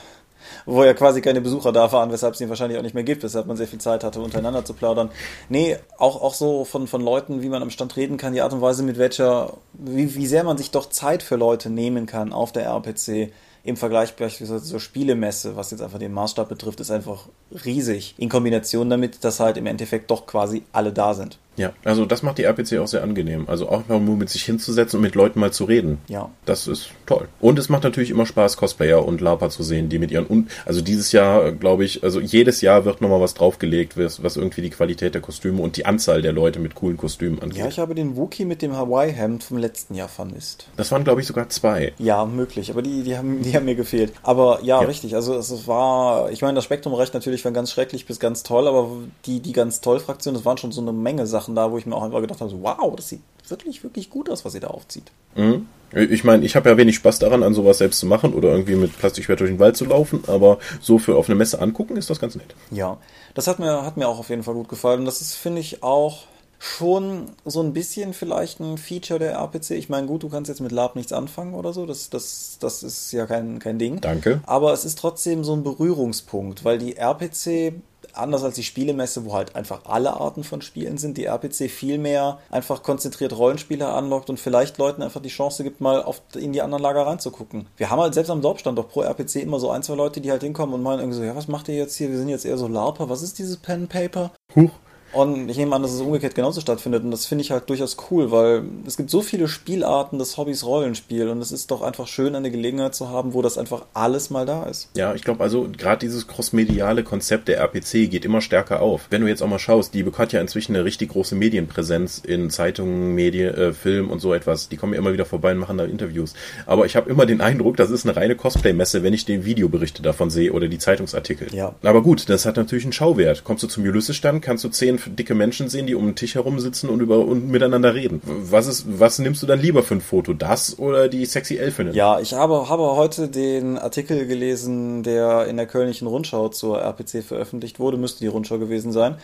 wo ja quasi keine Besucher da waren, weshalb es ihn wahrscheinlich auch nicht mehr gibt, weshalb man sehr viel Zeit hatte, untereinander zu plaudern. Nee, auch, auch so von, von Leuten, wie man am Stand reden kann, die Art und Weise, mit welcher, wie, wie sehr man sich doch Zeit für Leute nehmen kann auf der RPC. Im Vergleich beispielsweise zur Spielemesse, was jetzt einfach den Maßstab betrifft, ist einfach riesig. In Kombination damit, dass halt im Endeffekt doch quasi alle da sind.
Ja, also das macht die RPC auch sehr angenehm. Also auch mal nur mit sich hinzusetzen und mit Leuten mal zu reden.
Ja.
Das ist toll. Und es macht natürlich immer Spaß, Cosplayer und LARPer zu sehen, die mit ihren, Un also dieses Jahr, glaube ich, also jedes Jahr wird nochmal was draufgelegt, was, was irgendwie die Qualität der Kostüme und die Anzahl der Leute mit coolen Kostümen angeht.
Ja, ich habe den Wookie mit dem Hawaii-Hemd vom letzten Jahr vermisst.
das waren, glaube ich, sogar zwei.
Ja, möglich, aber die, die, haben, die haben mir gefehlt. Aber ja,
Ja.
richtig, also es war, ich meine, das Spektrum reicht natürlich von ganz schrecklich bis ganz toll, aber die, die ganz toll Fraktion, das waren schon so eine Menge Sachen da, wo ich mir auch einfach gedacht habe, so, wow, das sieht wirklich, wirklich gut aus, was sie da aufzieht.
Mhm. Ich meine, ich habe ja wenig Spaß daran, an sowas selbst zu machen oder irgendwie mit Plastikschwert durch den Wald zu laufen, aber so für auf eine Messe angucken ist das ganz nett.
Ja, das hat mir, hat mir auch auf jeden Fall gut gefallen. Und das ist, finde ich, auch schon so ein bisschen vielleicht ein Feature der RPC. Ich meine, gut, du kannst jetzt mit Lab nichts anfangen oder so, das, das, das ist ja kein, kein Ding.
Danke.
Aber es ist trotzdem so ein Berührungspunkt, weil die RPC, anders als die Spielemesse, wo halt einfach alle Arten von Spielen sind, die RPC viel mehr einfach konzentriert Rollenspiele anlockt und vielleicht Leuten einfach die Chance gibt, mal auf, in die anderen Lager reinzugucken. Wir haben halt selbst am Dorfstand doch pro RPC immer so ein, zwei Leute, die halt hinkommen und meinen irgendwie so, ja, was macht ihr jetzt hier? Wir sind jetzt eher so LARPer, was ist dieses Pen Paper?
Huch.
Und ich nehme an, dass es umgekehrt genauso stattfindet. Und das finde ich halt durchaus cool, weil es gibt so viele Spielarten des Hobbys Rollenspiel. Und es ist doch einfach schön, eine Gelegenheit zu haben, wo das einfach alles mal da ist.
Ja, ich glaube also, gerade dieses crossmediale Konzept der RPC geht immer stärker auf. Wenn du jetzt auch mal schaust, die hat ja inzwischen eine richtig große Medienpräsenz in Zeitungen, Medien, äh, Film und so etwas. Die kommen ja immer wieder vorbei und machen da Interviews. Aber ich habe immer den Eindruck, das ist eine reine Cosplay-Messe, wenn ich den Videoberichte davon sehe oder die Zeitungsartikel.
Ja.
Aber gut, das hat natürlich einen Schauwert. Kommst du zum Ulysses-Stand, kannst du zehn dicke Menschen sehen, die um den Tisch herum sitzen und über und miteinander reden. Was ist, was nimmst du dann lieber für ein Foto? Das oder die sexy Elfinnen?
Ja, ich habe, habe heute den Artikel gelesen, der in der Kölnischen Rundschau zur RPC veröffentlicht wurde, müsste die Rundschau gewesen sein.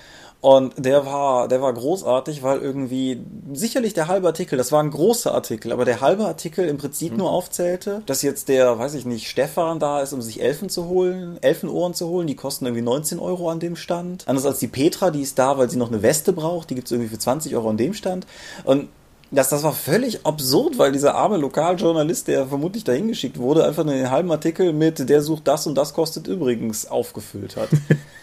Und der war, der war großartig, weil irgendwie sicherlich der halbe Artikel, das war ein großer Artikel, aber der halbe Artikel im Prinzip nur aufzählte, dass jetzt der, weiß ich nicht, Stefan da ist, um sich Elfen zu holen, Elfenohren zu holen, die kosten irgendwie 19 Euro an dem Stand. Anders als die Petra, die ist da, weil sie noch eine Weste braucht, die gibt's irgendwie für 20 Euro an dem Stand. Und Das, das war völlig absurd, weil dieser arme Lokaljournalist, der vermutlich dahin geschickt wurde, einfach einen halben Artikel mit der sucht das und das kostet übrigens aufgefüllt hat.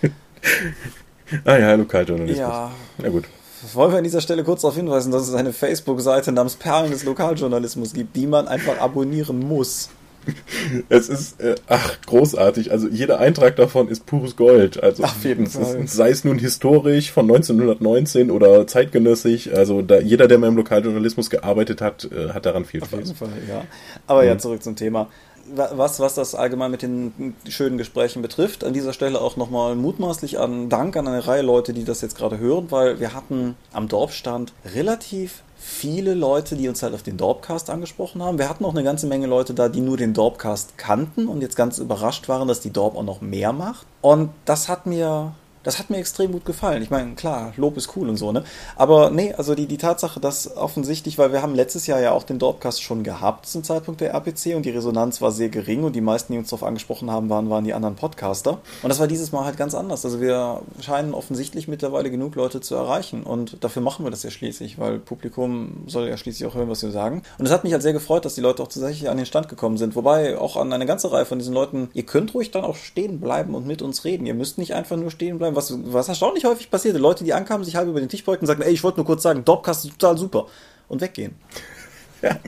<laughs>
ah ja, Lokaljournalismus.
Ja.
Na gut.
Wollen wir an dieser Stelle kurz darauf hinweisen, dass es eine Facebook-Seite namens Perlen des Lokaljournalismus gibt, die man einfach abonnieren muss. <laughs>
Es ist, äh, ach, großartig. Also jeder Eintrag davon ist pures Gold. Also
Auf jeden
es
Fall.
Ist, sei es nun historisch von 1919 oder zeitgenössisch. Also da, jeder, der mal im Lokaljournalismus gearbeitet hat, äh, hat daran viel
Auf
Spaß.
jeden Fall, ja. Aber ja, zurück zum Thema. Wa- Was, was das allgemein mit den schönen Gesprächen betrifft, an dieser Stelle auch nochmal mutmaßlich an Dank an eine Reihe Leute, die das jetzt gerade hören, weil wir hatten am Dorfstand relativ viele Leute, die uns halt auf den Dorpcast angesprochen haben. Wir hatten auch eine ganze Menge Leute da, die nur den Dorpcast kannten und jetzt ganz überrascht waren, dass die Dorp auch noch mehr macht. Und das hat mir das hat mir extrem gut gefallen. Ich meine, klar, Lob ist cool und so, ne? Aber nee, also die, die Tatsache, dass offensichtlich, weil wir haben letztes Jahr ja auch den Dorpcast schon gehabt zum Zeitpunkt der RPC und die Resonanz war sehr gering und die meisten, die uns darauf angesprochen haben, waren, waren die anderen Podcaster. Und das war dieses Mal halt ganz anders. Also wir scheinen offensichtlich mittlerweile genug Leute zu erreichen und dafür machen wir das ja schließlich, weil Publikum soll ja schließlich auch hören, was wir sagen. Und es hat mich halt sehr gefreut, dass die Leute auch tatsächlich an den Stand gekommen sind. Wobei auch an eine ganze Reihe von diesen Leuten, ihr könnt ruhig dann auch stehen bleiben und mit uns reden. Ihr müsst nicht einfach nur stehen bleiben, was, was erstaunlich häufig passierte. Leute, die ankamen, sich halb über den Tisch beugten und sagten, ey, ich wollte nur kurz sagen, Dorpcast ist total super. Und weggehen.
Ja.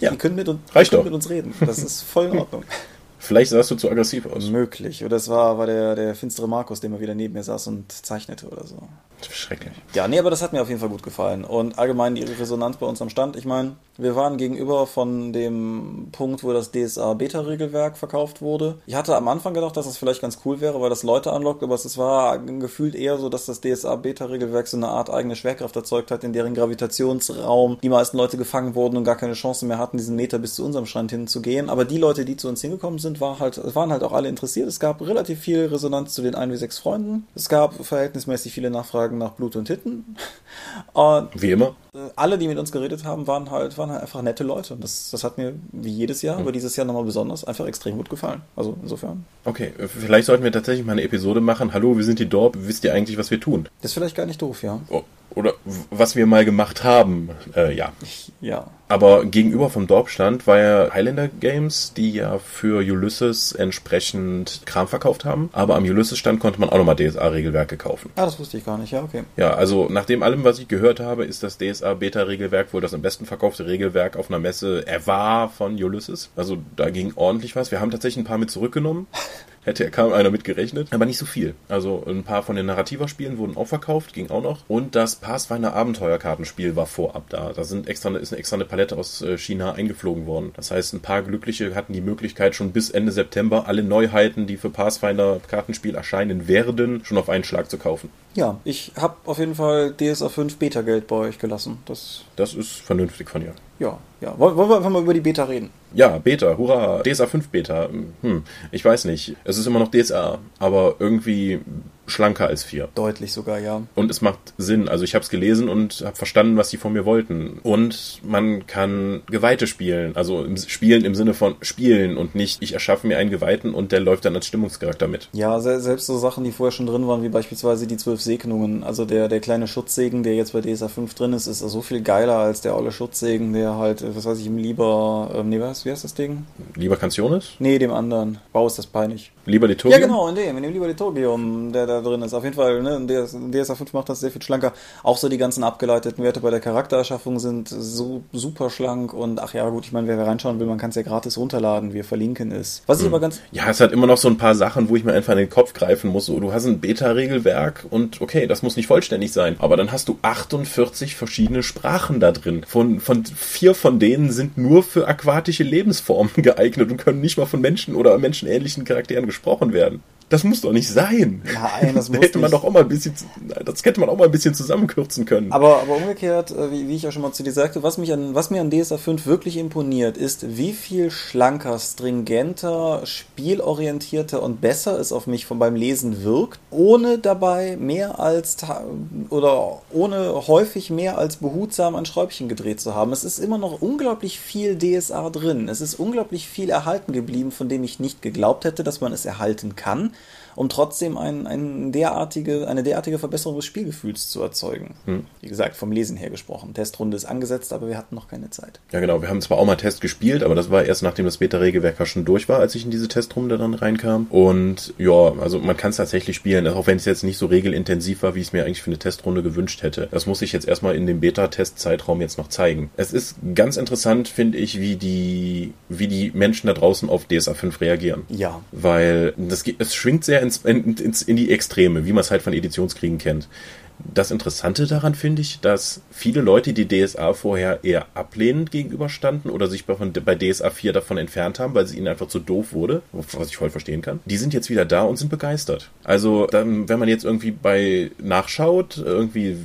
Ja. Ihr könnt mit, uns,
Reicht doch.
mit uns reden. Das ist voll in Ordnung. <laughs>
Vielleicht sahst du zu aggressiv aus.
Möglich. Oder es war, war der, der finstere Markus, der mal wieder neben mir saß und zeichnete oder so.
Schrecklich.
Ja, nee, aber das hat mir auf jeden Fall gut gefallen. Und allgemein die Resonanz bei uns am Stand. Ich meine, wir waren gegenüber von dem Punkt, wo das DSA-Beta-Regelwerk verkauft wurde. Ich hatte am Anfang gedacht, dass das vielleicht ganz cool wäre, weil das Leute anlockt, aber es war gefühlt eher so, dass das DSA-Beta-Regelwerk so eine Art eigene Schwerkraft erzeugt hat, in deren Gravitationsraum die meisten Leute gefangen wurden und gar keine Chance mehr hatten, diesen Meter bis zu unserem Stand hinzugehen. Aber die Leute, die zu uns hingekommen sind, war halt, waren halt auch alle interessiert. Es gab relativ viel Resonanz zu den 1 wie 6 Freunden. Es gab verhältnismäßig viele Nachfragen nach Blut und Titten. <laughs> Und
Wie immer.
alle, die mit uns geredet haben, waren halt, waren halt einfach nette Leute. Und das, das hat mir wie jedes Jahr, aber dieses Jahr nochmal besonders, einfach extrem gut gefallen. Also insofern.
Okay, vielleicht sollten wir tatsächlich mal eine Episode machen. Hallo, wir sind die Dorp. Wisst ihr eigentlich, was wir tun?
Das ist vielleicht gar nicht doof, ja.
Oh, oder was wir mal gemacht haben. Äh, ja.
Ja.
Aber gegenüber vom Dorpstand war ja Highlander Games, die ja für Ulysses entsprechend Kram verkauft haben. Aber am Ulysses-Stand konnte man auch nochmal DSA-Regelwerke kaufen.
Ah, das wusste ich gar nicht, ja, okay.
Ja, also nach dem allem, was ich gehört habe, ist das DSA-Beta-Regelwerk wohl das am besten verkaufte Regelwerk auf einer Messe ever von Ulysses. Also da ging ordentlich was. Wir haben tatsächlich ein paar mit zurückgenommen. <laughs> Hätte kaum einer mit gerechnet, aber nicht so viel. Also ein paar von den Narrativa-Spielen wurden auch verkauft, ging auch noch. Und das Pathfinder Abenteuerkartenspiel war vorab da. Da sind extra, ist eine extra eine Palette aus äh, China eingeflogen worden. Das heißt, ein paar Glückliche hatten die Möglichkeit, schon bis Ende September alle Neuheiten, die für Pathfinder Kartenspiel erscheinen werden, schon auf einen Schlag zu kaufen.
Ja, ich habe auf jeden Fall DSA 5 Beta-Geld bei euch gelassen. Das,
Das ist vernünftig von ihr.
Ja, ja. Wollen wir einfach mal über die Beta reden?
Ja, Beta, hurra, DSA 5 Beta. Hm, ich weiß nicht. Es ist immer noch DSA, aber irgendwie schlanker als 4.
Deutlich sogar, ja.
Und es macht Sinn. Also ich habe es gelesen und habe verstanden, was sie von mir wollten. Und man kann Geweihte spielen. Also im, spielen im Sinne von spielen und nicht, ich erschaffe mir einen Geweihten und der läuft dann als Stimmungscharakter mit.
Ja, se selbst so Sachen, die vorher schon drin waren, wie beispielsweise die zwölf Segnungen. Also der, der kleine Schutzsegen, der jetzt bei DSA 5 drin ist, ist so viel geiler als der olle Schutzsegen, der halt, äh, was weiß ich, im lieber, ähm, nee, was, wie heißt das Ding?
Lieber Canciones?
Nee, dem anderen. Wow, ist das peinlich.
Lieber Liturgie?
Ja, genau, in dem, in dem lieber Liturgium, der da drin ist. Auf jeden Fall, ne, DS, DSA 5 macht das sehr viel schlanker. Auch so die ganzen abgeleiteten Werte bei der Charaktererschaffung sind so super schlank und ach ja, gut, ich meine, wer reinschauen will, man kann es ja gratis runterladen, wir verlinken es. Was ich aber ganz,
Ja, es hat immer noch so ein paar Sachen, wo ich mir einfach in den Kopf greifen muss. So, du hast ein Beta-Regelwerk und okay, das muss nicht vollständig sein, aber dann hast du 48 verschiedene Sprachen da drin. Von, von vier von denen sind nur für aquatische Lebensformen <laughs> geeignet und können nicht mal von Menschen oder menschenähnlichen Charakteren gesprochen werden. Das muss doch nicht sein.
Nein, das <laughs>
Da
muss
hätte man doch auch mal ein bisschen, das hätte man auch mal ein bisschen zusammenkürzen können.
Aber, aber umgekehrt, äh, wie, wie ich ja schon mal zu dir sagte, was, mich an, was mir an DSA 5 wirklich imponiert, ist, wie viel schlanker, stringenter, spielorientierter und besser es auf mich von beim Lesen wirkt, ohne dabei mehr als oder ohne häufig mehr als behutsam an Schräubchen gedreht zu haben. Es ist immer noch unglaublich viel DSA drin. Es ist unglaublich viel erhalten geblieben, von dem ich nicht geglaubt hätte, dass man es erhalten kann. Um trotzdem ein, ein derartige, eine derartige Verbesserung des Spielgefühls zu erzeugen. Hm. Wie gesagt, vom Lesen her gesprochen. Testrunde ist angesetzt, aber wir hatten noch keine Zeit.
Ja, genau. Wir haben zwar auch mal Test gespielt, aber das war erst nachdem das Beta-Regelwerk ja schon durch war, als ich in diese Testrunde dann reinkam. Und ja, also man kann es tatsächlich spielen, auch wenn es jetzt nicht so regelintensiv war, wie ich es mir eigentlich für eine Testrunde gewünscht hätte. Das muss ich jetzt erstmal in dem Beta-Test-Zeitraum jetzt noch zeigen. Es ist ganz interessant, finde ich, wie die, wie die Menschen da draußen auf DSA 5 reagieren.
Ja.
Weil das, es schwingt sehr ins, in, ins, in die Extreme, wie man es halt von Editionskriegen kennt. Das Interessante daran finde ich, dass viele Leute, die DSA vorher eher ablehnend gegenüberstanden oder sich bei, bei DSA 4 davon entfernt haben, weil es ihnen einfach zu doof wurde, was ich voll verstehen kann, die sind jetzt wieder da und sind begeistert. Also, dann, wenn man jetzt irgendwie bei nachschaut, irgendwie,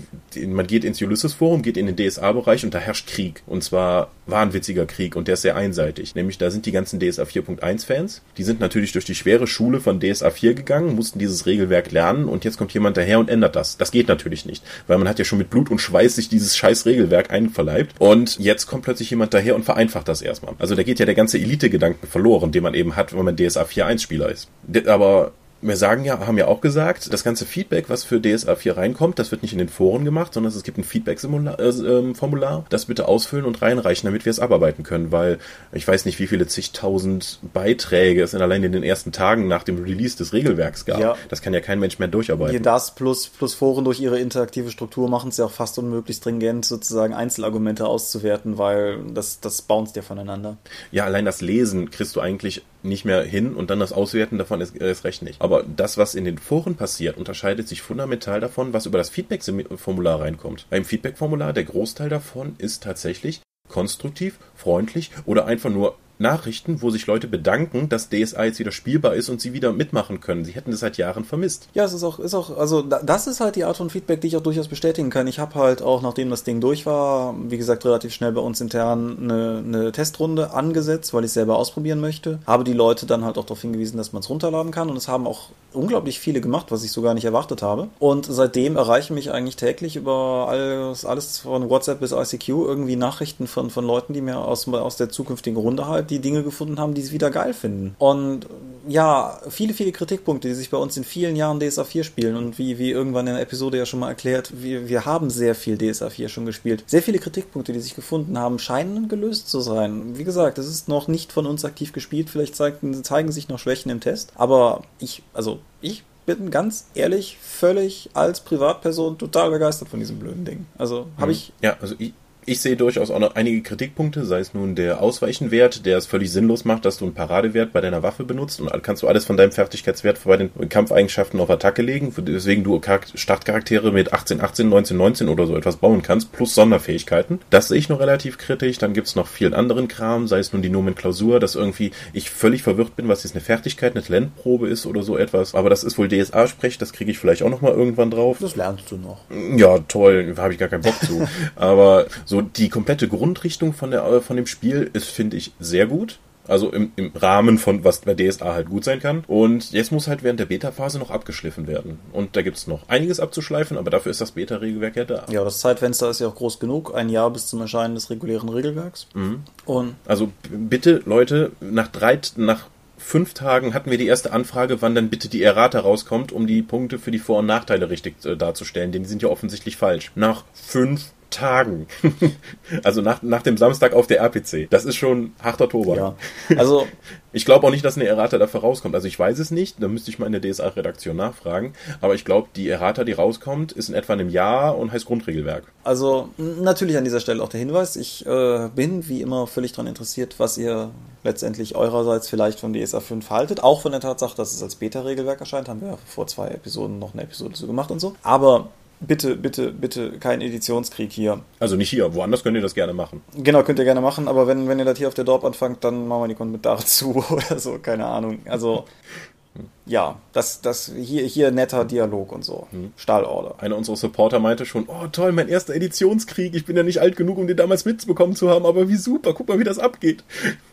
man geht ins Ulysses Forum, geht in den DSA-Bereich und da herrscht Krieg. Und zwar wahnwitziger Krieg und der ist sehr einseitig. Nämlich da sind die ganzen DSA 4.1 Fans, die sind natürlich durch die schwere Schule von DSA 4 gegangen, mussten dieses Regelwerk lernen und jetzt kommt jemand daher und ändert das. Das geht natürlich nicht, weil man hat ja schon mit Blut und Schweiß sich dieses scheiß Regelwerk einverleibt und jetzt kommt plötzlich jemand daher und vereinfacht das erstmal. Also da geht ja der ganze Elite-Gedanke verloren, den man eben hat, wenn man DSA 4.1 Spieler ist. Aber wir sagen ja, haben ja auch gesagt, das ganze Feedback, was für DSA 4 reinkommt, das wird nicht in den Foren gemacht, sondern es gibt ein Feedback-Formular, äh, ähm, das bitte ausfüllen und reinreichen, damit wir es abarbeiten können, weil ich weiß nicht, wie viele zigtausend Beiträge es in allein in den ersten Tagen nach dem Release des Regelwerks gab. Ja. Das kann ja kein Mensch mehr durcharbeiten.
Hier das plus, plus Foren durch ihre interaktive Struktur machen es ja auch fast unmöglich stringent, sozusagen Einzelargumente auszuwerten, weil das, das bounced ja voneinander.
Ja, allein das Lesen kriegst du eigentlich nicht mehr hin und dann das Auswerten davon ist, ist recht nicht. Aber das, was in den Foren passiert, unterscheidet sich fundamental davon, was über das Feedback-Formular reinkommt. Beim Feedback-Formular, der Großteil davon ist tatsächlich konstruktiv, freundlich oder einfach nur Nachrichten, wo sich Leute bedanken, dass DSA jetzt wieder spielbar ist und sie wieder mitmachen können. Sie hätten das seit Jahren vermisst.
Ja, es ist auch, ist auch, also das ist halt die Art von Feedback, die ich auch durchaus bestätigen kann. Ich habe halt auch, nachdem das Ding durch war, wie gesagt, relativ schnell bei uns intern eine, eine Testrunde angesetzt, weil ich selber ausprobieren möchte. Habe die Leute dann halt auch darauf hingewiesen, dass man es runterladen kann und es haben auch unglaublich viele gemacht, was ich so gar nicht erwartet habe. Und seitdem erreichen mich eigentlich täglich über alles, alles von WhatsApp bis ICQ irgendwie Nachrichten von, von Leuten, die mir aus, aus der zukünftigen Runde halt die Dinge gefunden haben, die sie wieder geil finden. Und ja, viele, viele Kritikpunkte, die sich bei uns in vielen Jahren DSA 4 spielen und wie, wie irgendwann in der Episode ja schon mal erklärt, wir, wir haben sehr viel DSA 4 schon gespielt. Sehr viele Kritikpunkte, die sich gefunden haben, scheinen gelöst zu sein. Wie gesagt, es ist noch nicht von uns aktiv gespielt, vielleicht zeigen, zeigen sich noch Schwächen im Test, aber ich, also ich bin ganz ehrlich völlig als Privatperson total begeistert von diesem blöden Ding. Also habe mhm. ich.
Ja, also ich, ich sehe durchaus auch noch einige Kritikpunkte, sei es nun der Ausweichenwert, der es völlig sinnlos macht, dass du einen Paradewert bei deiner Waffe benutzt und kannst du alles von deinem Fertigkeitswert bei den Kampfeigenschaften auf Attacke legen, weswegen du Startcharaktere mit 18, 18, 19, 19 oder so etwas bauen kannst, plus Sonderfähigkeiten. Das sehe ich noch relativ kritisch. Dann gibt's noch vielen anderen Kram, sei es nun die Nomenklausur, dass irgendwie ich völlig verwirrt bin, was jetzt eine Fertigkeit, eine Talentprobe ist oder so etwas. Aber das ist wohl DSA-Sprech, das kriege ich vielleicht auch noch mal irgendwann drauf.
Das lernst du noch.
Ja, toll, habe ich gar keinen Bock zu. <laughs> Aber so so die komplette Grundrichtung von, der, äh, von dem Spiel ist, finde ich, sehr gut. Also im, im Rahmen von was bei DSA halt gut sein kann. Und jetzt muss halt während der Beta-Phase noch abgeschliffen werden. Und da gibt es noch einiges abzuschleifen, aber dafür ist das Beta-Regelwerk ja da.
Ja, das Zeitfenster ist ja auch groß genug. Ein Jahr bis zum Erscheinen des regulären Regelwerks.
Mhm. Und also bitte, Leute, nach drei, nach fünf Tagen hatten wir die erste Anfrage, wann dann bitte die Errata rauskommt, um die Punkte für die Vor- und Nachteile richtig äh, darzustellen, denn die sind ja offensichtlich falsch. Nach fünf Tagen. <laughs> also nach, nach dem Samstag auf der RPC. Das ist schon harter Tobak.
Ja. Also. <laughs>
ich glaube auch nicht, dass eine Errata dafür rauskommt. Also ich weiß es nicht, da müsste ich mal in der DSA-Redaktion nachfragen. Aber ich glaube, die Errata, die rauskommt, ist in etwa einem Jahr und heißt Grundregelwerk.
Also natürlich an dieser Stelle auch der Hinweis. Ich äh, bin wie immer völlig daran interessiert, was ihr letztendlich eurerseits vielleicht von DSA 5 haltet. Auch von der Tatsache, dass es als Beta-Regelwerk erscheint. Haben wir vor zwei Episoden noch eine Episode zu gemacht und so. Aber bitte, bitte, bitte kein Editionskrieg hier.
Also nicht hier, woanders könnt ihr das gerne machen.
Genau, könnt ihr gerne machen, aber wenn, wenn ihr das hier auf der Dorp anfangt, dann machen wir die Kommentare zu <laughs> oder so, keine Ahnung. Also ja, das, das hier, hier netter Dialog und so. Hm. Stahlorder.
Einer unserer Supporter meinte schon, oh toll, mein erster Editionskrieg. Ich bin ja nicht alt genug, um den damals mitbekommen zu haben, aber wie super, guck mal, wie das abgeht.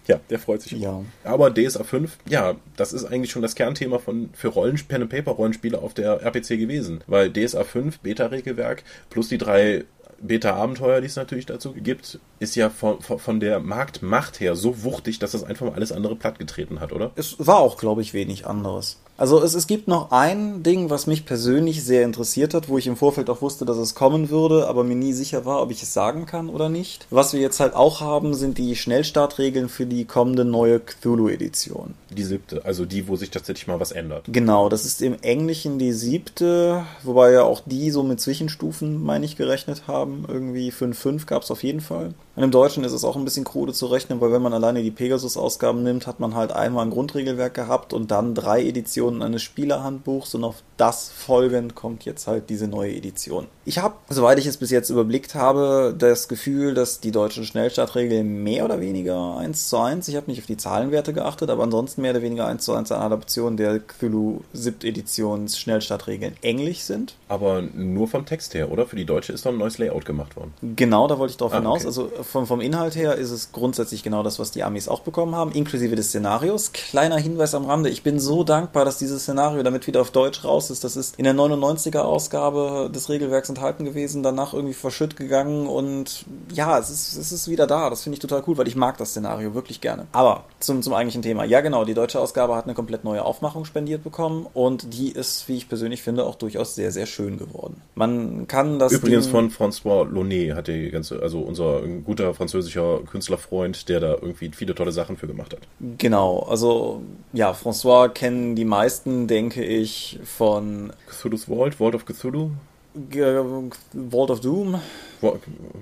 Ja, der freut sich.
Ja.
Aber DSA 5, ja, das ist eigentlich schon das Kernthema von, für Rollen, Pen and Paper Rollenspiele auf der RPC gewesen. Weil DSA 5, Beta-Regelwerk, plus die drei Beta-Abenteuer, die es natürlich dazu gibt, ist ja von, von der Marktmacht her so wuchtig, dass das einfach mal alles andere plattgetreten hat, oder?
Es war auch, glaube ich, wenig anderes. Also es, es gibt noch ein Ding, was mich persönlich sehr interessiert hat, wo ich im Vorfeld auch wusste, dass es kommen würde, aber mir nie sicher war, ob ich es sagen kann oder nicht. Was wir jetzt halt auch haben, sind die Schnellstartregeln für die kommende neue Cthulhu-Edition.
Die siebte, also die, wo sich tatsächlich mal was ändert.
Genau, das ist im Englischen die siebte, wobei ja auch die so mit Zwischenstufen, meine ich, gerechnet haben. Irgendwie 5.5 gab es auf jeden Fall. Und im Deutschen ist es auch ein bisschen krude zu rechnen, weil wenn man alleine die Pegasus-Ausgaben nimmt, hat man halt einmal ein Grundregelwerk gehabt und dann drei Editionen eines Spielerhandbuchs und auf das folgend kommt jetzt halt diese neue Edition. Ich habe, soweit ich es bis jetzt überblickt habe, das Gefühl, dass die deutschen Schnellstartregeln mehr oder weniger 1 zu 1, ich habe nicht auf die Zahlenwerte geachtet, aber ansonsten mehr oder weniger 1 zu 1 eine Adaption der Cthulhu 7 Editions Schnellstartregeln englisch sind.
Aber nur vom Text her, oder? Für die deutsche ist doch ein neues Layout gemacht worden.
Genau, da wollte ich drauf
Ah,
hinaus.
okay.
Also vom, vom Inhalt her ist es grundsätzlich genau das, was die Amis auch bekommen haben, inklusive des Szenarios. Kleiner Hinweis am Rande, ich bin so dankbar, dass dieses Szenario damit wieder auf Deutsch raus ist. Das ist in der 99er Ausgabe des Regelwerks enthalten gewesen, danach irgendwie verschütt gegangen und ja, es ist, es ist wieder da. Das finde ich total cool, weil ich mag das Szenario wirklich gerne. Aber zum, zum eigentlichen Thema. Ja, genau, die deutsche Ausgabe hat eine komplett neue Aufmachung spendiert bekommen und die ist, wie ich persönlich finde, auch durchaus sehr, sehr schön geworden. Man kann das
Übrigens
Ding-
von François Launay hat die ganze, also unser guter französischer Künstlerfreund, der da irgendwie viele tolle Sachen für gemacht hat.
Genau, also ja, François kennen die meisten, denke ich, von
Cthulhu's Vault, Vault of Cthulhu,
Vault of Doom.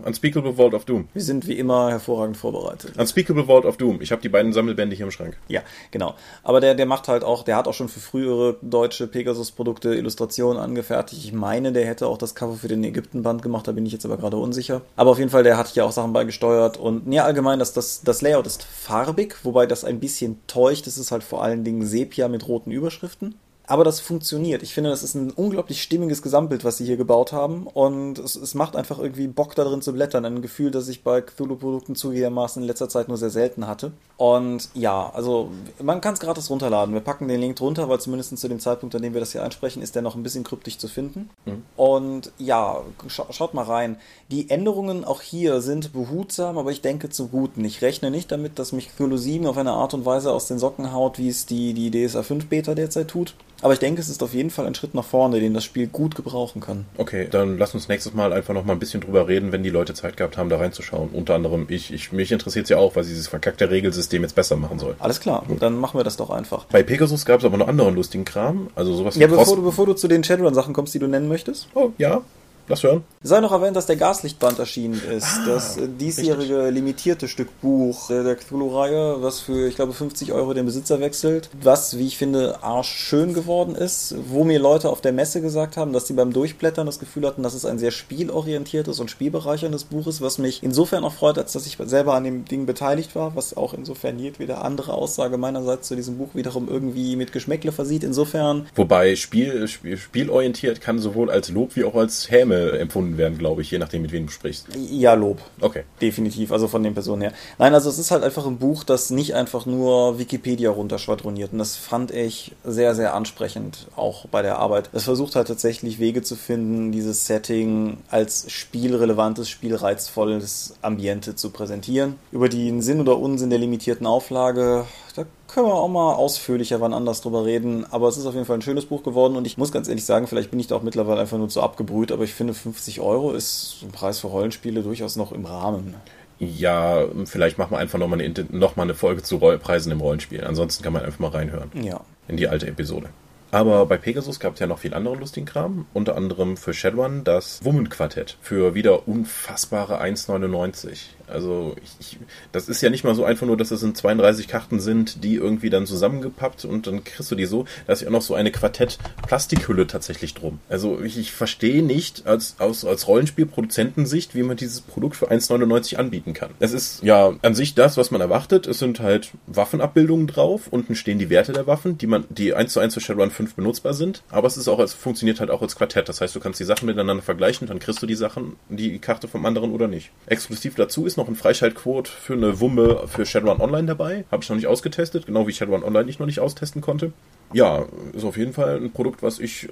Unspeakable Vault of Doom.
Wir sind wie immer hervorragend vorbereitet.
Unspeakable Vault of Doom. Ich habe die beiden Sammelbände hier im Schrank.
Ja, genau. Aber der, der macht halt auch, der hat auch schon für frühere deutsche Pegasus-Produkte Illustrationen angefertigt. Ich meine, der hätte auch das Cover für den Ägypten-Band gemacht, da bin ich jetzt aber gerade unsicher. Aber auf jeden Fall, der hat hier auch Sachen beigesteuert und ja, allgemein, das, das, das Layout ist farbig, wobei das ein bisschen täuscht. Es ist halt vor allen Dingen Sepia mit roten Überschriften. Aber das funktioniert. Ich finde, das ist ein unglaublich stimmiges Gesamtbild, was sie hier gebaut haben. Und es, es macht einfach irgendwie Bock, da drin zu blättern. Ein Gefühl, das ich bei Cthulhu-Produkten zugegebenermaßen in letzter Zeit nur sehr selten hatte. Und ja, also man kann es gratis runterladen. Wir packen den Link drunter, weil zumindest zu dem Zeitpunkt, an dem wir das hier einsprechen, ist der noch ein bisschen kryptisch zu finden. Und ja, scha schaut mal rein. Die Änderungen auch hier sind behutsam, aber ich denke zum Guten. Ich rechne nicht damit, dass mich Cthulhu 7 auf eine Art und Weise aus den Socken haut, wie es die, die DSA 5 Beta derzeit tut. Aber ich denke, es ist auf jeden Fall ein Schritt nach vorne, den das Spiel gut gebrauchen kann.
Okay, dann lass uns nächstes Mal einfach noch mal ein bisschen drüber reden, wenn die Leute Zeit gehabt haben, da reinzuschauen. Unter anderem ich. ich mich interessiert es ja auch, was dieses verkackte Regelsystem jetzt besser machen soll.
Alles klar, dann machen wir das doch einfach.
Bei Pegasus gab es aber noch anderen lustigen Kram. Also sowas
Ja,
wie
bevor
Cross-
du, bevor du zu den Shadowrun-Sachen kommst, die du nennen möchtest,
Oh, ja. Lass hören.
sei noch erwähnt, dass der Gaslichtband erschienen ist. das äh, diesjährige limitierte Stück Buch der Cthulhu-Reihe, was für, ich glaube, 50 Euro den Besitzer wechselt. Was, wie ich finde, arschschön geworden ist. Wo mir Leute auf der Messe gesagt haben, dass sie beim Durchblättern das Gefühl hatten, dass es ein sehr spielorientiertes und spielbereicherndes Buch ist, was mich insofern auch freut, als dass ich selber an dem Ding beteiligt war, was auch insofern jedwede andere Aussage meinerseits zu diesem Buch wiederum irgendwie mit Geschmäckle versieht. Insofern
Wobei Spiel, Spiel, spielorientiert kann sowohl als Lob wie auch als Häme empfunden werden, glaube ich, je nachdem, mit wem du sprichst.
ja, Lob.
Okay.
Definitiv, also von den Personen her. Nein, also es ist halt einfach ein Buch, das nicht einfach nur Wikipedia runterschwadroniert. Und das fand ich sehr, sehr ansprechend, auch bei der Arbeit. Es versucht halt tatsächlich Wege zu finden, dieses Setting als spielrelevantes, spielreizvolles Ambiente zu präsentieren. Über den Sinn oder Unsinn der limitierten Auflage, da können wir auch mal ausführlicher wann anders drüber reden. Aber es ist auf jeden Fall ein schönes Buch geworden und ich muss ganz ehrlich sagen, vielleicht bin ich da auch mittlerweile einfach nur zu abgebrüht, aber ich finde 50 Euro ist ein Preis für Rollenspiele durchaus noch im Rahmen.
Ja, vielleicht machen wir einfach nochmal eine, noch mal eine Folge zu Preisen im Rollenspiel. Ansonsten kann man einfach mal reinhören
Ja.
in die alte Episode. Aber bei Pegasus gab es ja noch viel anderen lustigen Kram. Unter anderem für Shadowrun das Woman-Quartett für wieder unfassbare 1,99. Also ich, ich, das ist ja nicht mal so einfach nur, dass es in 32 Karten sind, die irgendwie dann zusammengepappt und dann kriegst du die so. Da ist ja auch noch so eine Quartett-Plastikhülle tatsächlich drum. Also ich, ich verstehe nicht als, aus, als Rollenspielproduzentensicht, wie man dieses Produkt für 1,99 anbieten kann. Es ist ja an sich das, was man erwartet. Es sind halt Waffenabbildungen drauf. Unten stehen die Werte der Waffen, die man, die 1 zu 1 für Shadowrun 5 benutzbar sind. Aber es ist auch als, funktioniert halt auch als Quartett. Das heißt, du kannst die Sachen miteinander vergleichen, dann kriegst du die Sachen, die Karte vom anderen oder nicht. Exklusiv dazu ist noch ein Freischaltquote für eine Wumme für Shadowrun Online dabei. Habe ich noch nicht ausgetestet, genau wie Shadowrun Online ich noch nicht austesten konnte. Ja, ist auf jeden Fall ein Produkt, was ich,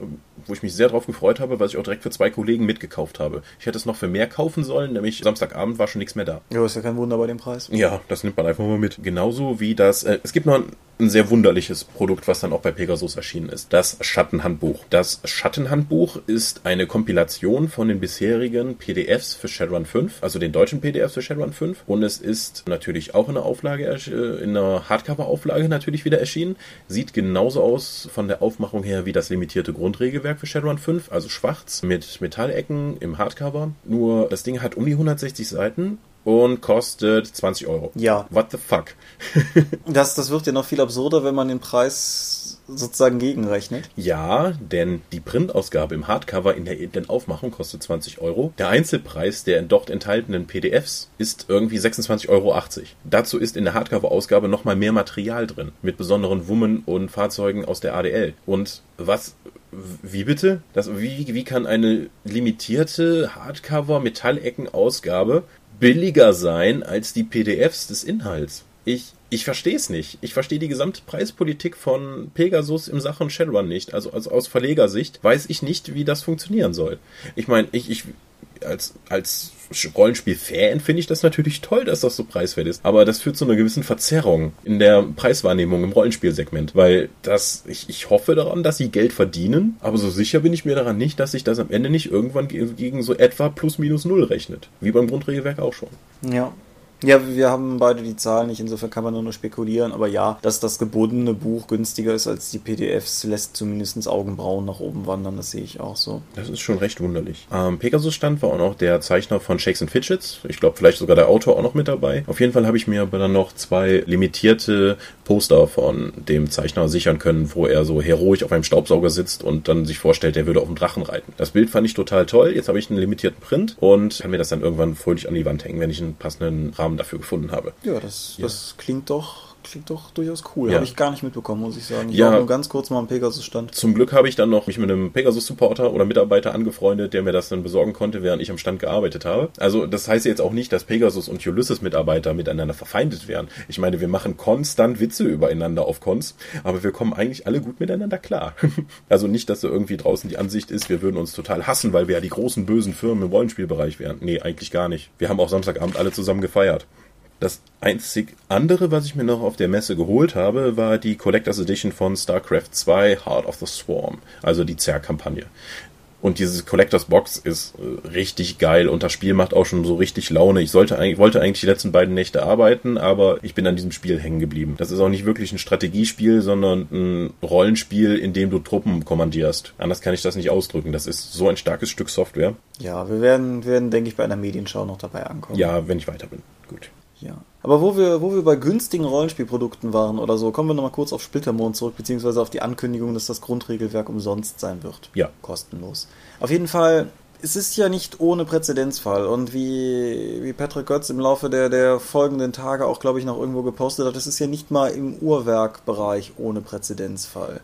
wo ich mich sehr drauf gefreut habe, was ich auch direkt für zwei Kollegen mitgekauft habe. Ich hätte es noch für mehr kaufen sollen, nämlich Samstagabend war schon nichts mehr da.
Ja, ist ja kein Wunder bei dem Preis.
Ja, das nimmt man einfach mal mit. Genauso wie das, äh, es gibt noch ein, ein sehr wunderliches Produkt, was dann auch bei Pegasus erschienen ist. Das Schattenhandbuch. Das Schattenhandbuch ist eine Kompilation von den bisherigen PDFs für Shadowrun 5, also den deutschen PDFs für Shadowrun 5. Und es ist natürlich auch in einer Auflage, äh, in einer Hardcover-Auflage natürlich wieder erschienen. Sieht genauso aus von der Aufmachung her wie das limitierte Grundregelwerk für Shadowrun 5, also schwarz mit Metallecken im Hardcover. Nur das Ding hat um die 160 Seiten und kostet 20 Euro.
Ja.
What the fuck? <laughs>
das, das wird ja noch viel absurder, wenn man den Preis sozusagen gegenrechnet.
Ja, denn die Printausgabe im Hardcover in der edlen Aufmachung kostet 20 Euro. Der Einzelpreis der dort enthaltenen PDFs ist irgendwie 26,80 Euro. Dazu ist in der Hardcover-Ausgabe nochmal mehr Material drin, mit besonderen Wummen und Fahrzeugen aus der ADL. Und was wie bitte? Das, wie, wie kann eine limitierte Hardcover-Metallecken-Ausgabe billiger sein als die PDFs des Inhalts? Ich, ich verstehe es nicht. Ich verstehe die gesamte Preispolitik von Pegasus im Sachen Shadowrun nicht. Also, also aus Verlegersicht weiß ich nicht, wie das funktionieren soll. Ich meine, ich, ich als, als Rollenspiel-Fan finde ich das natürlich toll, dass das so preiswert ist. Aber das führt zu einer gewissen Verzerrung in der Preiswahrnehmung im Rollenspielsegment. Weil das, ich, ich hoffe daran, dass sie Geld verdienen, aber so sicher bin ich mir daran nicht, dass sich das am Ende nicht irgendwann gegen so etwa plus minus null rechnet. Wie beim Grundregelwerk auch schon.
Ja. Ja, wir haben beide die Zahlen nicht, insofern kann man nur spekulieren, aber ja, dass das gebundene Buch günstiger ist als die PDFs, lässt zumindest Augenbrauen nach oben wandern, das sehe ich auch so.
Das ist schon recht wunderlich. Am Pegasus-Stand war auch noch der Zeichner von Shakes and Fidgets, ich glaube vielleicht sogar der Autor auch noch mit dabei. Auf jeden Fall habe ich mir aber dann noch zwei limitierte Poster von dem Zeichner sichern können, wo er so heroisch auf einem Staubsauger sitzt und dann sich vorstellt, er würde auf dem Drachen reiten. Das Bild fand ich total toll, jetzt habe ich einen limitierten Print und kann mir das dann irgendwann fröhlich an die Wand hängen, wenn ich einen passenden Rahmen Namen dafür gefunden habe.
Ja, das, ja. das klingt doch klingt doch durchaus cool. Ja. Habe ich gar nicht mitbekommen, muss ich sagen. Ich
ja.
war nur ganz kurz mal am Pegasus-Stand.
Zum Glück habe ich dann noch mich mit einem Pegasus-Supporter oder Mitarbeiter angefreundet, der mir das dann besorgen konnte, während ich am Stand gearbeitet habe. Also das heißt jetzt auch nicht, dass Pegasus und Ulysses-Mitarbeiter miteinander verfeindet wären. Ich meine, wir machen konstant Witze übereinander auf Cons, aber wir kommen eigentlich alle gut miteinander klar. <laughs> also nicht, dass da irgendwie draußen die Ansicht ist, wir würden uns total hassen, weil wir ja die großen bösen Firmen im Rollenspielbereich wären. Nee, eigentlich gar nicht. Wir haben auch Samstagabend alle zusammen gefeiert. Das einzig andere, was ich mir noch auf der Messe geholt habe, war die Collectors Edition von StarCraft 2 Heart of the Swarm, also die Zerg-Kampagne. Und diese Collectors Box ist äh, richtig geil und das Spiel macht auch schon so richtig Laune. Ich sollte eigentlich, wollte eigentlich die letzten beiden Nächte arbeiten, aber ich bin an diesem Spiel hängen geblieben. Das ist auch nicht wirklich ein Strategiespiel, sondern ein Rollenspiel, in dem du Truppen kommandierst. Anders kann ich das nicht ausdrücken. Das ist so ein starkes Stück Software.
Ja, wir werden, werden denke ich, bei einer Medienschau noch dabei ankommen.
Ja, wenn ich weiter bin.
Ja. Aber wo wir, wo wir bei günstigen Rollenspielprodukten waren oder so, kommen wir nochmal kurz auf Splittermond zurück, beziehungsweise auf die Ankündigung, dass das Grundregelwerk umsonst sein wird.
Ja.
Kostenlos. Auf jeden Fall, es ist ja nicht ohne Präzedenzfall und wie, wie Patrick Götz im Laufe der, der folgenden Tage auch, glaube ich, noch irgendwo gepostet hat, es ist ja nicht mal im Uhrwerkbereich ohne Präzedenzfall.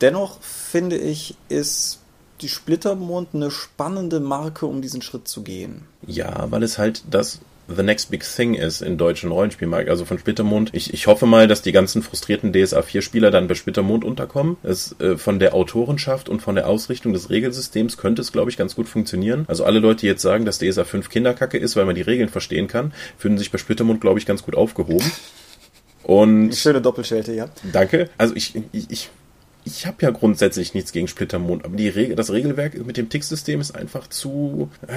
Dennoch finde ich, ist die Splittermond eine spannende Marke, um diesen Schritt zu gehen.
Ja, weil es halt das the next big thing ist in deutschen Rollenspielmarkt, also von Splittermond. Ich, ich hoffe mal, dass die ganzen frustrierten DSA 4 Spieler dann bei Splittermond unterkommen. Es, äh, von der Autorenschaft und von der Ausrichtung des Regelsystems könnte es, glaube ich, ganz gut funktionieren. Also alle Leute, die jetzt sagen, dass DSA 5 Kinderkacke ist, weil man die Regeln verstehen kann, fühlen sich bei Splittermond, glaube ich, ganz gut aufgehoben. Und
schöne Doppelschelte, ja.
Danke. Also ich, ich, ich ich habe ja grundsätzlich nichts gegen Splittermond, aber die Regel, das Regelwerk mit dem Tick-System ist einfach zu, äh,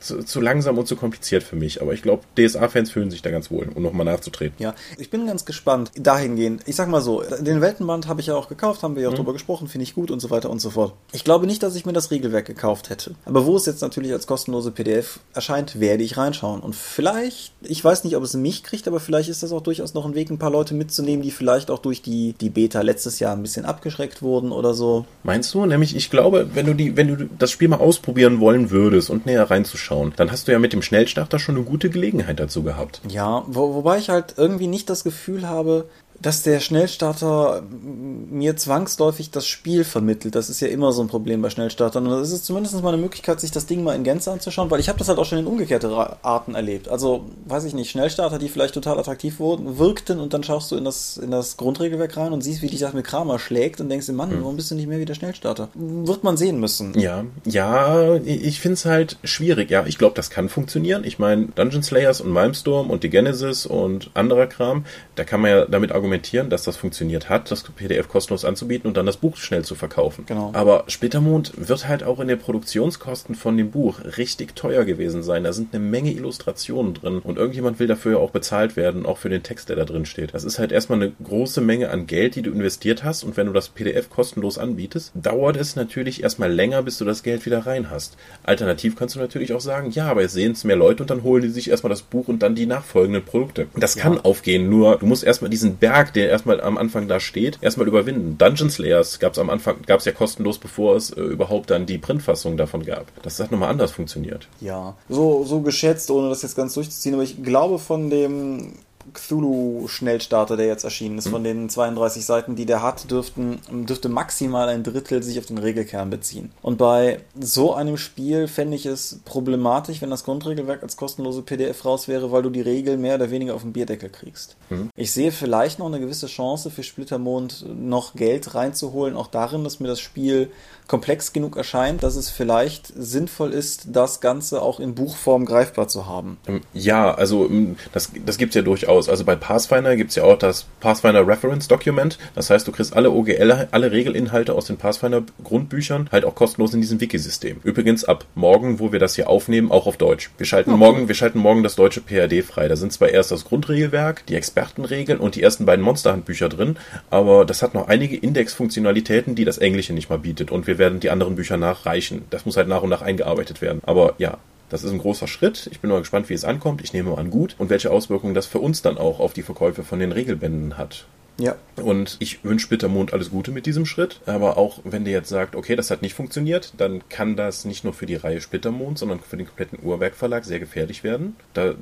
zu, zu, langsam und zu kompliziert für mich. Aber ich glaube, DSA-Fans fühlen sich da ganz wohl, um nochmal nachzutreten.
Ja, ich bin ganz gespannt dahingehend. Ich sag mal so, den Weltenband habe ich ja auch gekauft, haben wir ja auch mhm. drüber gesprochen, finde ich gut und so weiter und so fort. Ich glaube nicht, dass ich mir das Regelwerk gekauft hätte. Aber wo es jetzt natürlich als kostenlose PDF erscheint, werde ich reinschauen. Und vielleicht, ich weiß nicht, ob es mich kriegt, aber vielleicht ist das auch durchaus noch ein Weg, ein paar Leute mitzunehmen, die vielleicht auch durch die, die Beta letztes Jahr ein bisschen abgeschreckt wurden oder so.
Meinst du? Nämlich, ich glaube, wenn du die, wenn du das Spiel mal ausprobieren wollen würdest und näher reinzuschauen, dann hast du ja mit dem Schnellstarter schon eine gute Gelegenheit dazu gehabt.
Ja, wo, wobei ich halt irgendwie nicht das Gefühl habe, dass der Schnellstarter mir zwangsläufig das Spiel vermittelt. Das ist ja immer so ein Problem bei Schnellstartern. Und das ist zumindest mal eine Möglichkeit, sich das Ding mal in Gänze anzuschauen, weil ich habe das halt auch schon in umgekehrte Arten erlebt. Also, weiß ich nicht, Schnellstarter, die vielleicht total attraktiv wurden, wirkten und dann schaust du in das, in das Grundregelwerk rein und siehst, wie dich das mit Kramer schlägt und denkst dir, Mann, hm. warum bist du nicht mehr wie der Schnellstarter? Wird man sehen müssen.
Ja, ja, ich finde es halt schwierig. Ja, ich glaube, das kann funktionieren. Ich meine, Dungeon Slayers und Malmstorm und die Genesis und anderer Kram, da kann man ja damit argumentieren, dass das funktioniert hat, das PDF kostenlos anzubieten und dann das Buch schnell zu verkaufen.
Genau.
Aber Splittermond wird halt auch in den Produktionskosten von dem Buch richtig teuer gewesen sein. Da sind eine Menge Illustrationen drin und irgendjemand will dafür ja auch bezahlt werden, auch für den Text, der da drin steht. Das ist halt erstmal eine große Menge an Geld, die du investiert hast und wenn du das PDF kostenlos anbietest, dauert es natürlich erstmal länger, bis du das Geld wieder rein hast. Alternativ kannst du natürlich auch sagen, ja, aber jetzt sehen es mehr Leute und dann holen die sich erstmal das Buch und dann die nachfolgenden Produkte. Das kann ja. aufgehen, nur du musst erstmal diesen Berg, der erstmal am Anfang da steht, erstmal überwinden. Dungeon Slayers gab es am Anfang, gab es ja kostenlos, bevor es äh, überhaupt dann die Printfassung davon gab. Das hat nochmal anders funktioniert.
Ja, so, so geschätzt, ohne das jetzt ganz durchzuziehen, aber ich glaube von dem Cthulhu-Schnellstarter, der jetzt erschienen ist, mhm. von den 32 Seiten, die der hat, dürften, dürfte maximal ein Drittel sich auf den Regelkern beziehen. Und bei so einem Spiel fände ich es problematisch, wenn das Grundregelwerk als kostenlose PDF raus wäre, weil du die Regel mehr oder weniger auf den Bierdeckel kriegst. Mhm. Ich sehe vielleicht noch eine gewisse Chance für Splittermond noch Geld reinzuholen, auch darin, dass mir das Spiel komplex genug erscheint, dass es vielleicht sinnvoll ist, das Ganze auch in Buchform greifbar zu haben.
Ähm, ja, also ähm, das, das gibt es ja durchaus. Also bei Pathfinder gibt es ja auch das Pathfinder Reference Document. Das heißt, du kriegst alle OGL, alle Regelinhalte aus den Pathfinder Grundbüchern halt auch kostenlos in diesem Wiki-System. Übrigens ab morgen, wo wir das hier aufnehmen, auch auf Deutsch. Wir schalten okay. morgen, wir schalten morgen das deutsche PRD frei. Da sind zwar erst das Grundregelwerk, die Expertenregeln und die ersten beiden Monsterhandbücher drin, aber das hat noch einige Indexfunktionalitäten, die das Englische nicht mal bietet. Und wir werden die anderen Bücher nachreichen. Das muss halt nach und nach eingearbeitet werden. Aber ja, das ist ein großer Schritt. Ich bin mal gespannt, wie es ankommt. Ich nehme an gut und welche Auswirkungen das für uns dann auch auf die Verkäufe von den Regelbänden hat.
Ja.
Und ich wünsche Bittermond alles Gute mit diesem Schritt. Aber auch wenn der jetzt sagt, okay, das hat nicht funktioniert, dann kann das nicht nur für die Reihe Splittermond, sondern für den kompletten Uhrwerk Verlag sehr gefährlich werden. Da,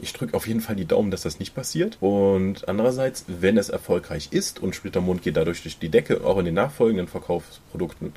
ich drücke auf jeden Fall die Daumen, dass das nicht passiert. Und andererseits, wenn es erfolgreich ist und Splittermond geht dadurch durch die Decke, auch in den nachfolgenden Verkaufsprodukten,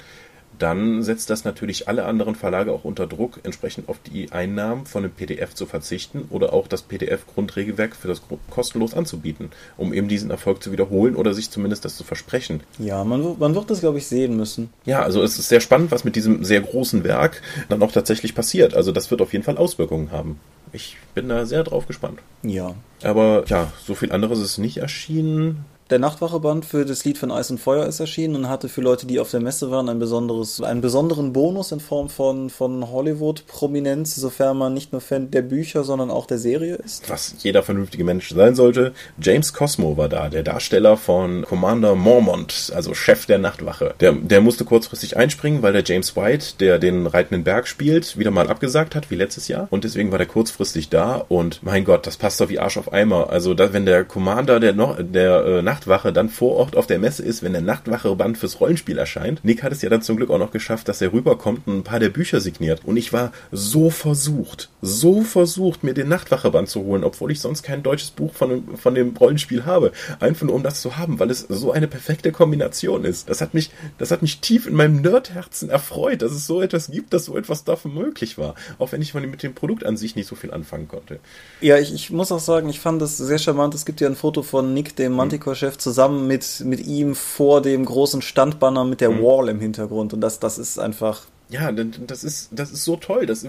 dann setzt das natürlich alle anderen Verlage auch unter Druck, entsprechend auf die Einnahmen von dem PDF zu verzichten oder auch das PDF-Grundregelwerk für das kostenlos anzubieten, um eben diesen Erfolg zu wiederholen oder sich zumindest das zu versprechen.
Ja, man, man wird das, glaube ich, sehen müssen.
Ja, also es ist sehr spannend, was mit diesem sehr großen Werk dann auch tatsächlich passiert. Also das wird auf jeden Fall Auswirkungen haben. Ich bin da sehr drauf gespannt.
Ja.
Aber ja, so viel anderes ist nicht erschienen
der Nachtwacheband für das Lied von Eis und Feuer ist erschienen und hatte für Leute, die auf der Messe waren, ein besonderes, einen besonderen Bonus in Form von, von Hollywood-Prominenz, sofern man nicht nur Fan der Bücher, sondern auch der Serie ist.
Was jeder vernünftige Mensch sein sollte. James Cosmo war da, der Darsteller von Commander Mormont, also Chef der Nachtwache. Der, der musste kurzfristig einspringen, weil der James White, der den Reitenden Berg spielt, wieder mal abgesagt hat, wie letztes Jahr. Und deswegen war der kurzfristig da und mein Gott, das passt doch wie Arsch auf Eimer. Also da, wenn der Commander der, noch, der äh, Nachtwache dann vor Ort auf der Messe ist, wenn der Nachtwache-Band fürs Rollenspiel erscheint. Nick hat es ja dann zum Glück auch noch geschafft, dass er rüberkommt und ein paar der Bücher signiert. Und ich war so versucht, so versucht, mir den Nachtwache-Band zu holen, obwohl ich sonst kein deutsches Buch von, dem, von dem Rollenspiel habe. Einfach nur um das zu haben, weil es so eine perfekte Kombination ist. Das hat mich, das hat mich tief in meinem Nerdherzen erfreut, dass es so etwas gibt, dass so etwas dafür möglich war. Auch wenn ich mit dem Produkt an sich nicht so viel anfangen konnte.
Ja, ich, ich muss auch sagen, ich fand das sehr charmant. Es gibt ja ein Foto von Nick, dem Manticore Chef zusammen mit, mit ihm vor dem großen Standbanner mit der mhm. Wall im Hintergrund. Und das, das ist einfach.
Ja, das ist, das ist so toll. Das,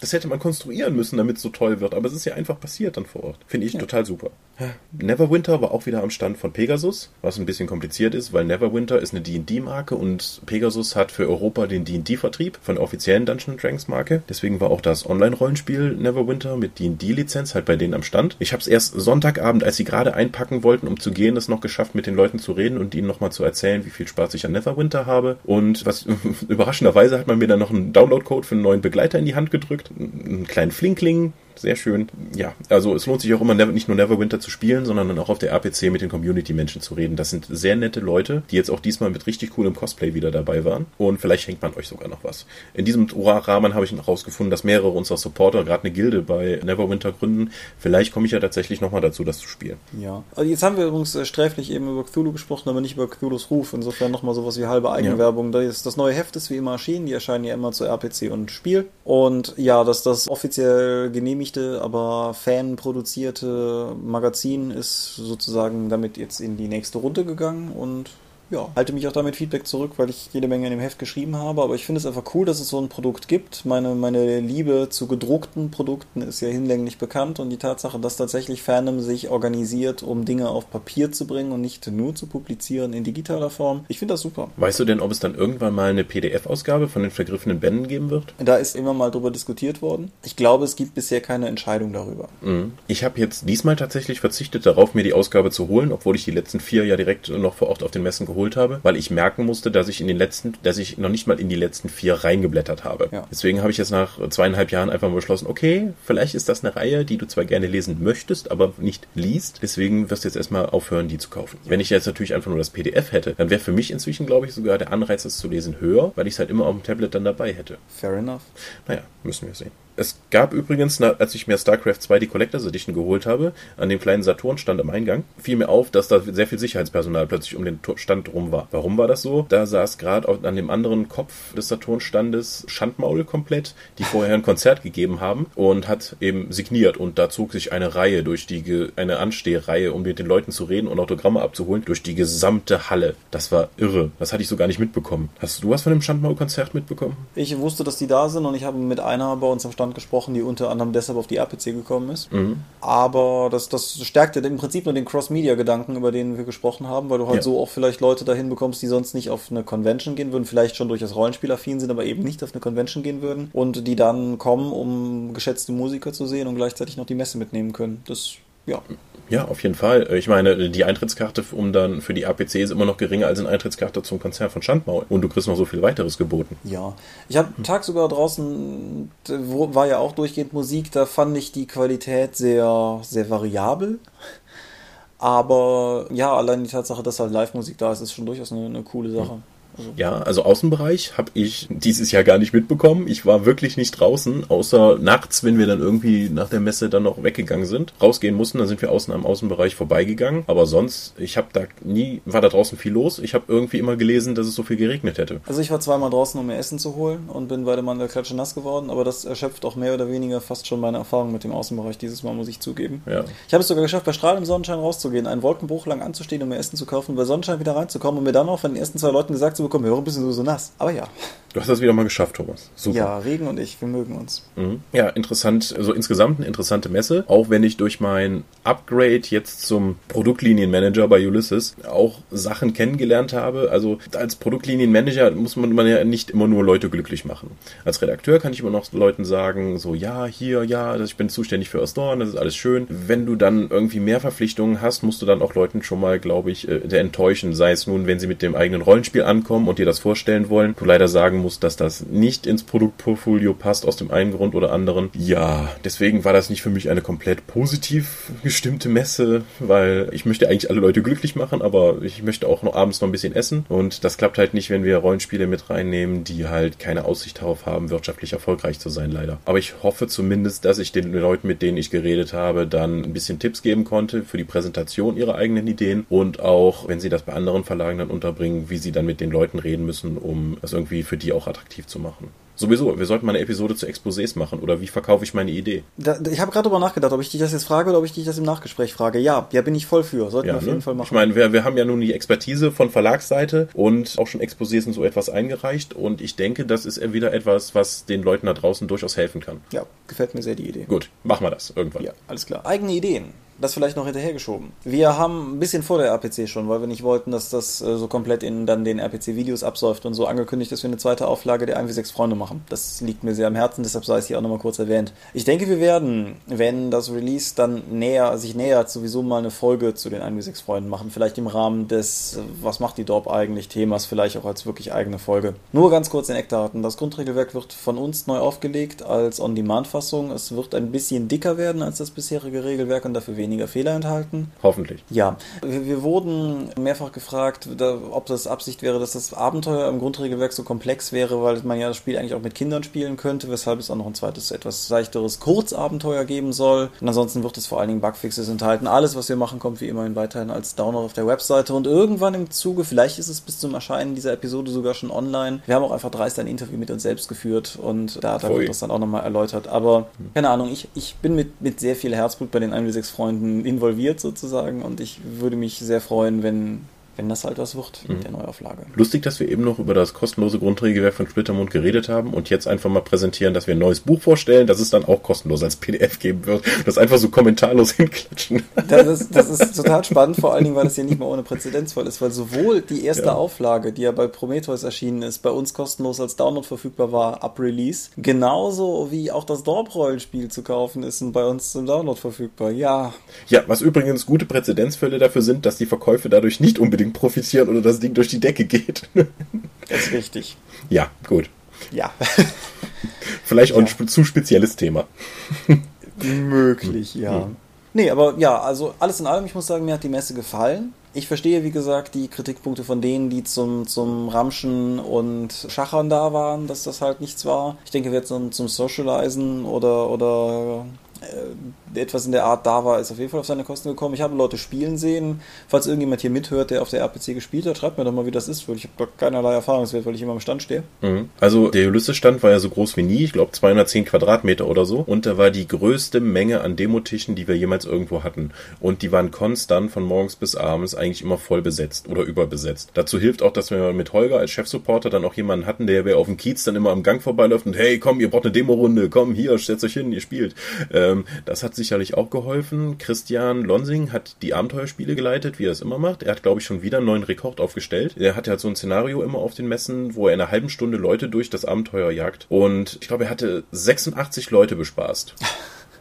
das hätte man konstruieren müssen, damit es so toll wird. Aber es ist ja einfach passiert dann vor Ort. Finde ich ja. total super. Neverwinter war auch wieder am Stand von Pegasus, was ein bisschen kompliziert ist, weil Neverwinter ist eine D&D-Marke und Pegasus hat für Europa den D&D-Vertrieb von der offiziellen Dungeons Dragons Marke. Deswegen war auch das Online-Rollenspiel Neverwinter mit D&D-Lizenz halt bei denen am Stand. Ich habe es erst Sonntagabend, als sie gerade einpacken wollten, um zu gehen, es noch geschafft, mit den Leuten zu reden und ihnen nochmal zu erzählen, wie viel Spaß ich an Neverwinter habe. Und was <laughs> überraschenderweise hat man mir dann noch einen Download-Code für einen neuen Begleiter in die Hand gedrückt, einen kleinen Flinkling, sehr schön. Ja, also es lohnt sich auch immer nicht nur Neverwinter zu spielen, sondern dann auch auf der RPC mit den Community-Menschen zu reden. Das sind sehr nette Leute, die jetzt auch diesmal mit richtig coolem Cosplay wieder dabei waren. Und vielleicht schenkt man euch sogar noch was. In diesem Rahmen habe ich noch rausgefunden, dass mehrere unserer Supporter gerade eine Gilde bei Neverwinter gründen. Vielleicht komme ich ja tatsächlich nochmal dazu, das zu spielen.
Ja. Also jetzt haben wir übrigens äh, sträflich eben über Cthulhu gesprochen, aber nicht über Cthulhus Ruf. Insofern nochmal sowas wie halbe Eigenwerbung. Ja. Das, das neue Heft ist wie immer erschienen. Die erscheinen ja immer zu RPC und Spiel. Und ja, dass das offiziell genehmigte, aber fanproduzierte Magazin ist sozusagen damit jetzt in die nächste Runde gegangen und ja, halte mich auch damit Feedback zurück, weil ich jede Menge in dem Heft geschrieben habe. Aber ich finde es einfach cool, dass es so ein Produkt gibt. Meine, meine Liebe zu gedruckten Produkten ist ja hinlänglich bekannt und die Tatsache, dass tatsächlich Fandom sich organisiert, um Dinge auf Papier zu bringen und nicht nur zu publizieren in digitaler Form. Ich finde das super.
Weißt du denn, ob es dann irgendwann mal eine PDF-Ausgabe von den vergriffenen Bänden geben wird?
Da ist immer mal drüber diskutiert worden. Ich glaube, es gibt bisher keine Entscheidung darüber.
Mhm. Ich habe jetzt diesmal tatsächlich verzichtet darauf, mir die Ausgabe zu holen, obwohl ich die letzten vier ja direkt noch vor Ort auf den Messen geholt geholt habe, weil ich merken musste, dass ich in den letzten, dass ich noch nicht mal in die letzten vier reingeblättert habe. Ja. Deswegen habe ich jetzt nach zweieinhalb Jahren einfach mal beschlossen, okay, vielleicht ist das eine Reihe, die du zwar gerne lesen möchtest, aber nicht liest. Deswegen wirst du jetzt erstmal aufhören, die zu kaufen. Wenn ich jetzt natürlich einfach nur das PDF hätte, dann wäre für mich inzwischen, glaube ich, sogar der Anreiz, das zu lesen, höher, weil ich es halt immer auf dem Tablet dann dabei hätte.
Fair enough.
Naja, müssen wir sehen. Es gab übrigens, als ich mir StarCraft 2 die Collectors Edition geholt habe, an dem kleinen Saturn-Stand am Eingang, fiel mir auf, dass da sehr viel Sicherheitspersonal plötzlich um den Stand rum war. Warum war das so? Da saß gerade an dem anderen Kopf des Saturn-Standes Schandmaul komplett, die vorher ein Konzert gegeben haben und hat eben signiert und da zog sich eine Reihe durch die, eine Anstehreihe, um mit den Leuten zu reden und Autogramme abzuholen, durch die gesamte Halle. Das war irre. Das hatte ich so gar nicht mitbekommen. Hast du was von dem Schandmaul-Konzert mitbekommen?
Ich wusste, dass die da sind und ich habe mit einer bei uns am Stand Stand gesprochen, die unter anderem deshalb auf die RPC gekommen ist. Mhm. Aber das, das stärkte im Prinzip nur den Cross-Media-Gedanken, über den wir gesprochen haben, weil du halt ja. so auch vielleicht Leute dahin bekommst, die sonst nicht auf eine Convention gehen würden, vielleicht schon durchaus Rollenspielaffin sind, aber eben nicht auf eine Convention gehen würden und die dann kommen, um geschätzte Musiker zu sehen und gleichzeitig noch die Messe mitnehmen können. Das ja.
Ja, auf jeden Fall. Ich meine, die Eintrittskarte um dann für die APC ist immer noch geringer als eine Eintrittskarte zum Konzert von Schandmaul. Und du kriegst noch so viel weiteres geboten.
Ja. Ich habe tagsüber draußen, wo, war ja auch durchgehend Musik, da fand ich die Qualität sehr, sehr variabel. Aber ja, allein die Tatsache, dass halt Live-Musik da ist, ist schon durchaus eine, eine coole Sache. Mhm.
Also ja, also Außenbereich habe ich dieses Jahr gar nicht mitbekommen. Ich war wirklich nicht draußen, außer nachts, wenn wir dann irgendwie nach der Messe dann noch weggegangen sind, rausgehen mussten, dann sind wir außen am Außenbereich vorbeigegangen. Aber sonst, ich habe da nie, war da draußen viel los. Ich habe irgendwie immer gelesen, dass es so viel geregnet hätte.
Also ich war zweimal draußen, um mir Essen zu holen und bin beide Mal in der Klatsche nass geworden, aber das erschöpft auch mehr oder weniger fast schon meine Erfahrung mit dem Außenbereich dieses Mal, muss ich zugeben. Ja. Ich habe es sogar geschafft, bei strahlendem Sonnenschein rauszugehen, einen Wolkenbruch lang anzustehen, um mir Essen zu kaufen, bei Sonnenschein wieder reinzukommen und mir dann auch von den ersten zwei Leuten gesagt zu bekommen, hör ein bisschen so, nass. Aber ja.
Du hast das wieder mal geschafft, Thomas.
Super. Ja, Regen und ich, wir mögen uns.
Mhm. Ja, interessant, also insgesamt eine interessante Messe. Auch wenn ich durch mein Upgrade jetzt zum Produktlinienmanager bei Ulysses auch Sachen kennengelernt habe. Also als Produktlinienmanager muss man, man ja nicht immer nur Leute glücklich machen. Als Redakteur kann ich immer noch Leuten sagen, so ja, hier, ja, ich bin zuständig für Ostorn, das ist alles schön. Wenn du dann irgendwie mehr Verpflichtungen hast, musst du dann auch Leuten schon mal, glaube ich, äh, enttäuschen. Sei es nun, wenn sie mit dem eigenen Rollenspiel ankommen und dir das vorstellen wollen. Du leider sagen musst, dass das nicht ins Produktportfolio passt aus dem einen Grund oder anderen. Ja, deswegen war das nicht für mich eine komplett positiv gestimmte Messe, weil ich möchte eigentlich alle Leute glücklich machen, aber ich möchte auch noch abends noch ein bisschen essen und das klappt halt nicht, wenn wir Rollenspiele mit reinnehmen, die halt keine Aussicht darauf haben, wirtschaftlich erfolgreich zu sein, leider. Aber ich hoffe zumindest, dass ich den Leuten, mit denen ich geredet habe, dann ein bisschen Tipps geben konnte für die Präsentation ihrer eigenen Ideen und auch, wenn sie das bei anderen Verlagen dann unterbringen, wie sie dann mit den Leuten reden müssen, um es irgendwie für die auch attraktiv zu machen. Sowieso, wir sollten mal eine Episode zu Exposés machen oder wie verkaufe ich meine Idee?
Da, ich habe gerade darüber nachgedacht, ob ich dich das jetzt frage oder ob ich dich das im Nachgespräch frage. Ja, ja, bin ich voll für. Sollten ja, wir auf ne? jeden Fall machen.
Ich meine, wir, wir haben ja nun die Expertise von Verlagsseite und auch schon Exposés und so etwas eingereicht und ich denke, das ist wieder etwas, was den Leuten da draußen durchaus helfen kann.
Ja, gefällt mir sehr die Idee.
Gut, machen wir das irgendwann.
Ja, alles klar. Eigene Ideen das vielleicht noch hinterhergeschoben. Wir haben ein bisschen vor der RPC schon, weil wir nicht wollten, dass das äh, so komplett in dann den RPC-Videos absäuft und so angekündigt, dass wir eine zweite Auflage der 1 wie 6 Freunde machen. Das liegt mir sehr am Herzen, deshalb sei es hier auch nochmal kurz erwähnt. Ich denke, wir werden, wenn das Release dann näher, sich nähert, sowieso mal eine Folge zu den 1 wie 6 Freunden machen. Vielleicht im Rahmen des, was macht die Dorp eigentlich, Themas, vielleicht auch als wirklich eigene Folge. Nur ganz kurz in Eckdaten. Das Grundregelwerk wird von uns neu aufgelegt als On-Demand-Fassung. Es wird ein bisschen dicker werden als das bisherige Regelwerk und dafür weniger Fehler enthalten.
Hoffentlich.
Ja, wir, wir wurden mehrfach gefragt, da, ob das Absicht wäre, dass das Abenteuer im Grundregelwerk so komplex wäre, weil man ja das Spiel eigentlich auch mit Kindern spielen könnte, weshalb es auch noch ein zweites, etwas leichteres Kurzabenteuer geben soll. Und ansonsten wird es vor allen Dingen Bugfixes enthalten. Alles, was wir machen, kommt wie immerhin weiterhin als Download auf der Webseite und irgendwann im Zuge, vielleicht ist es bis zum Erscheinen dieser Episode sogar schon online. Wir haben auch einfach dreist ein Interview mit uns selbst geführt und da, da wird das dann auch nochmal erläutert. Aber keine Ahnung, ich, ich bin mit, mit sehr viel Herzblut bei den 1 6 Freunden involviert sozusagen. Und ich würde mich sehr freuen, wenn wenn das halt was wird mit mhm. der Neuauflage.
Lustig, dass wir eben noch über das kostenlose Grundregelwerk von Splittermund geredet haben und jetzt einfach mal präsentieren, dass wir ein neues Buch vorstellen, das es dann auch kostenlos als PDF geben wird. Das einfach so kommentarlos <laughs> hinklatschen.
Das ist, das ist total spannend, vor allen Dingen, weil es ja nicht mal ohne Präzedenzfall ist, weil sowohl die erste ja. Auflage, die ja bei Prometheus erschienen ist, bei uns kostenlos als Download verfügbar war, ab Release, genauso wie auch das Dorp-Rollenspiel zu kaufen ist und bei uns zum Download verfügbar. Ja.
Ja, was übrigens gute Präzedenzfälle dafür sind, dass die Verkäufe dadurch nicht unbedingt unbedingt profitieren oder das Ding durch die Decke geht. <laughs>
Das ist richtig.
Ja, gut.
Ja. <laughs>
Vielleicht auch ja. ein zu spezielles Thema. <laughs>
Möglich, ja. Hm. Nee, aber ja, also alles in allem, ich muss sagen, mir hat die Messe gefallen. Ich verstehe, wie gesagt, die Kritikpunkte von denen, die zum, zum Ramschen und Schachern da waren, dass das halt nichts war. Ich denke, wer zum, zum Socializen oder, oder äh, etwas in der Art da war, ist auf jeden Fall auf seine Kosten gekommen. Ich habe Leute spielen sehen. Falls irgendjemand hier mithört, der auf der RPC gespielt hat, schreibt mir doch mal, wie das ist, weil ich habe keinerlei Erfahrungswert, weil ich immer am Stand stehe.
Mhm. Also der Ulysses-Stand war ja so groß wie nie, ich glaube 210 Quadratmeter oder so. Und da war die größte Menge an Demotischen, die wir jemals irgendwo hatten. Und die waren konstant von morgens bis abends eigentlich immer voll besetzt oder überbesetzt. Dazu hilft auch, dass wir mit Holger als Chefsupporter dann auch jemanden hatten, der wer auf dem Kiez dann immer am Gang vorbeiläuft und hey, komm, ihr braucht eine Demo-Runde, komm, hier, setzt euch hin, ihr spielt. Ähm, das hat sicherlich auch geholfen. Christian Lonsing hat die Abenteuerspiele geleitet, wie er es immer macht. Er hat, glaube ich, schon wieder einen neuen Rekord aufgestellt. Er hat ja so ein Szenario immer auf den Messen, wo er in einer halben Stunde Leute durch das Abenteuer jagt. Und ich glaube, er hatte 86 Leute bespaßt. <laughs>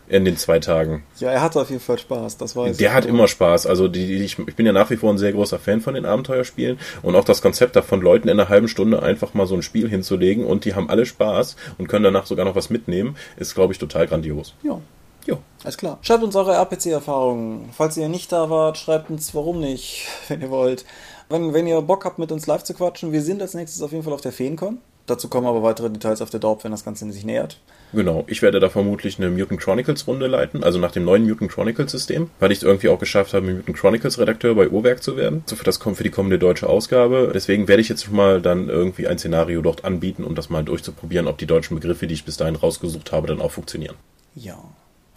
in den zwei Tagen.
Ja, er hatte auf jeden Fall Spaß, das weiß
Der ich. hat immer Spaß. Also die, ich, ich bin ja nach wie vor ein sehr großer Fan von den Abenteuerspielen und auch das Konzept davon, Leuten in einer halben Stunde einfach mal so ein Spiel hinzulegen und die haben alle Spaß und können danach sogar noch was mitnehmen, ist, glaube ich, total grandios.
Ja, Jo. Alles klar. Schreibt uns eure RPC-Erfahrungen. Falls ihr nicht da wart, schreibt uns, warum nicht, <laughs> wenn ihr wollt. Wenn, wenn ihr Bock habt, mit uns live zu quatschen, wir sind als nächstes auf jeden Fall auf der Feencon. Dazu kommen aber weitere Details auf der Dorp, wenn das Ganze sich nähert.
Genau, ich werde da vermutlich eine Mutant Chronicles Runde leiten, also nach dem neuen Mutant Chronicles System, weil ich es irgendwie auch geschafft habe, Mutant Chronicles Redakteur bei Uhrwerk zu werden. So für das kommt für die kommende deutsche Ausgabe. Deswegen werde ich jetzt mal dann irgendwie ein Szenario dort anbieten, um das mal durchzuprobieren, ob die deutschen Begriffe, die ich bis dahin rausgesucht habe, dann auch funktionieren.
Ja.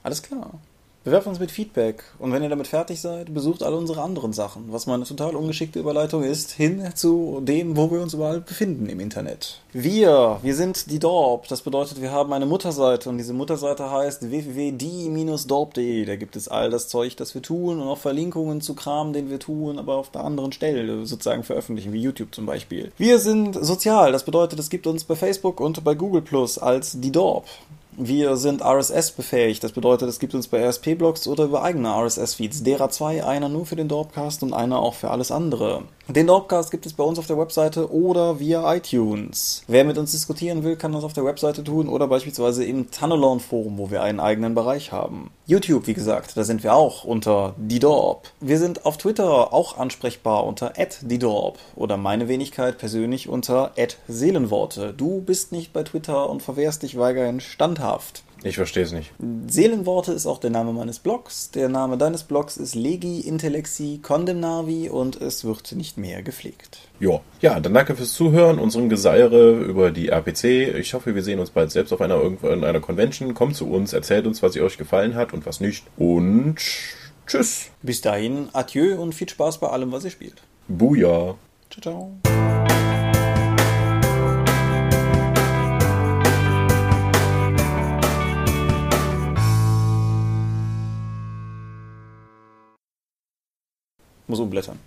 Alles klar. Bewerft uns mit Feedback und wenn ihr damit fertig seid, besucht alle unsere anderen Sachen, was meine total ungeschickte Überleitung ist, hin zu dem, wo wir uns überall befinden im Internet. Wir, wir sind die Dorp, das bedeutet, wir haben eine Mutterseite und diese Mutterseite heißt www.die-dorp.de. Da gibt es all das Zeug, das wir tun und auch Verlinkungen zu Kram, den wir tun, aber auf der anderen Stelle sozusagen veröffentlichen, wie YouTube zum Beispiel. Wir sind sozial, das bedeutet, es gibt uns bei Facebook und bei Google Plus als die Dorp. Wir sind RSS befähigt. Das bedeutet, es gibt uns bei RSP-Blogs oder über eigene RSS-Feeds. Derer zwei, einer nur für den Dorpcast und einer auch für alles andere. Den Dorpcast gibt es bei uns auf der Webseite oder via iTunes. Wer mit uns diskutieren will, kann das auf der Webseite tun oder beispielsweise im Tunnelon Forum, wo wir einen eigenen Bereich haben. YouTube, wie gesagt, da sind wir auch unter die Dorp. Wir sind auf Twitter auch ansprechbar unter @die_dorp oder meine Wenigkeit persönlich unter @seelenworte. Du bist nicht bei Twitter und verwehrst dich weiterhin standhaft.
Ich verstehe es nicht.
Seelenworte ist auch der Name meines Blogs. Der Name deines Blogs ist Legi Intellexi Condemnavi und es wird nicht mehr gepflegt.
Jo. Ja, dann danke fürs Zuhören, unserem Geseire über die RPC. Ich hoffe, wir sehen uns bald selbst auf einer irgendwann einer Convention. Kommt zu uns, erzählt uns, was ihr euch gefallen hat und was nicht. Und tschüss.
Bis dahin, adieu und viel Spaß bei allem, was ihr spielt.
Buja.
Ciao, ciao. Muss umblättern.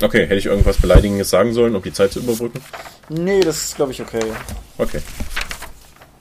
Okay, hätte ich irgendwas Beleidigendes sagen sollen, um die Zeit zu überbrücken?
Nee, das ist, glaube ich, okay.
Okay.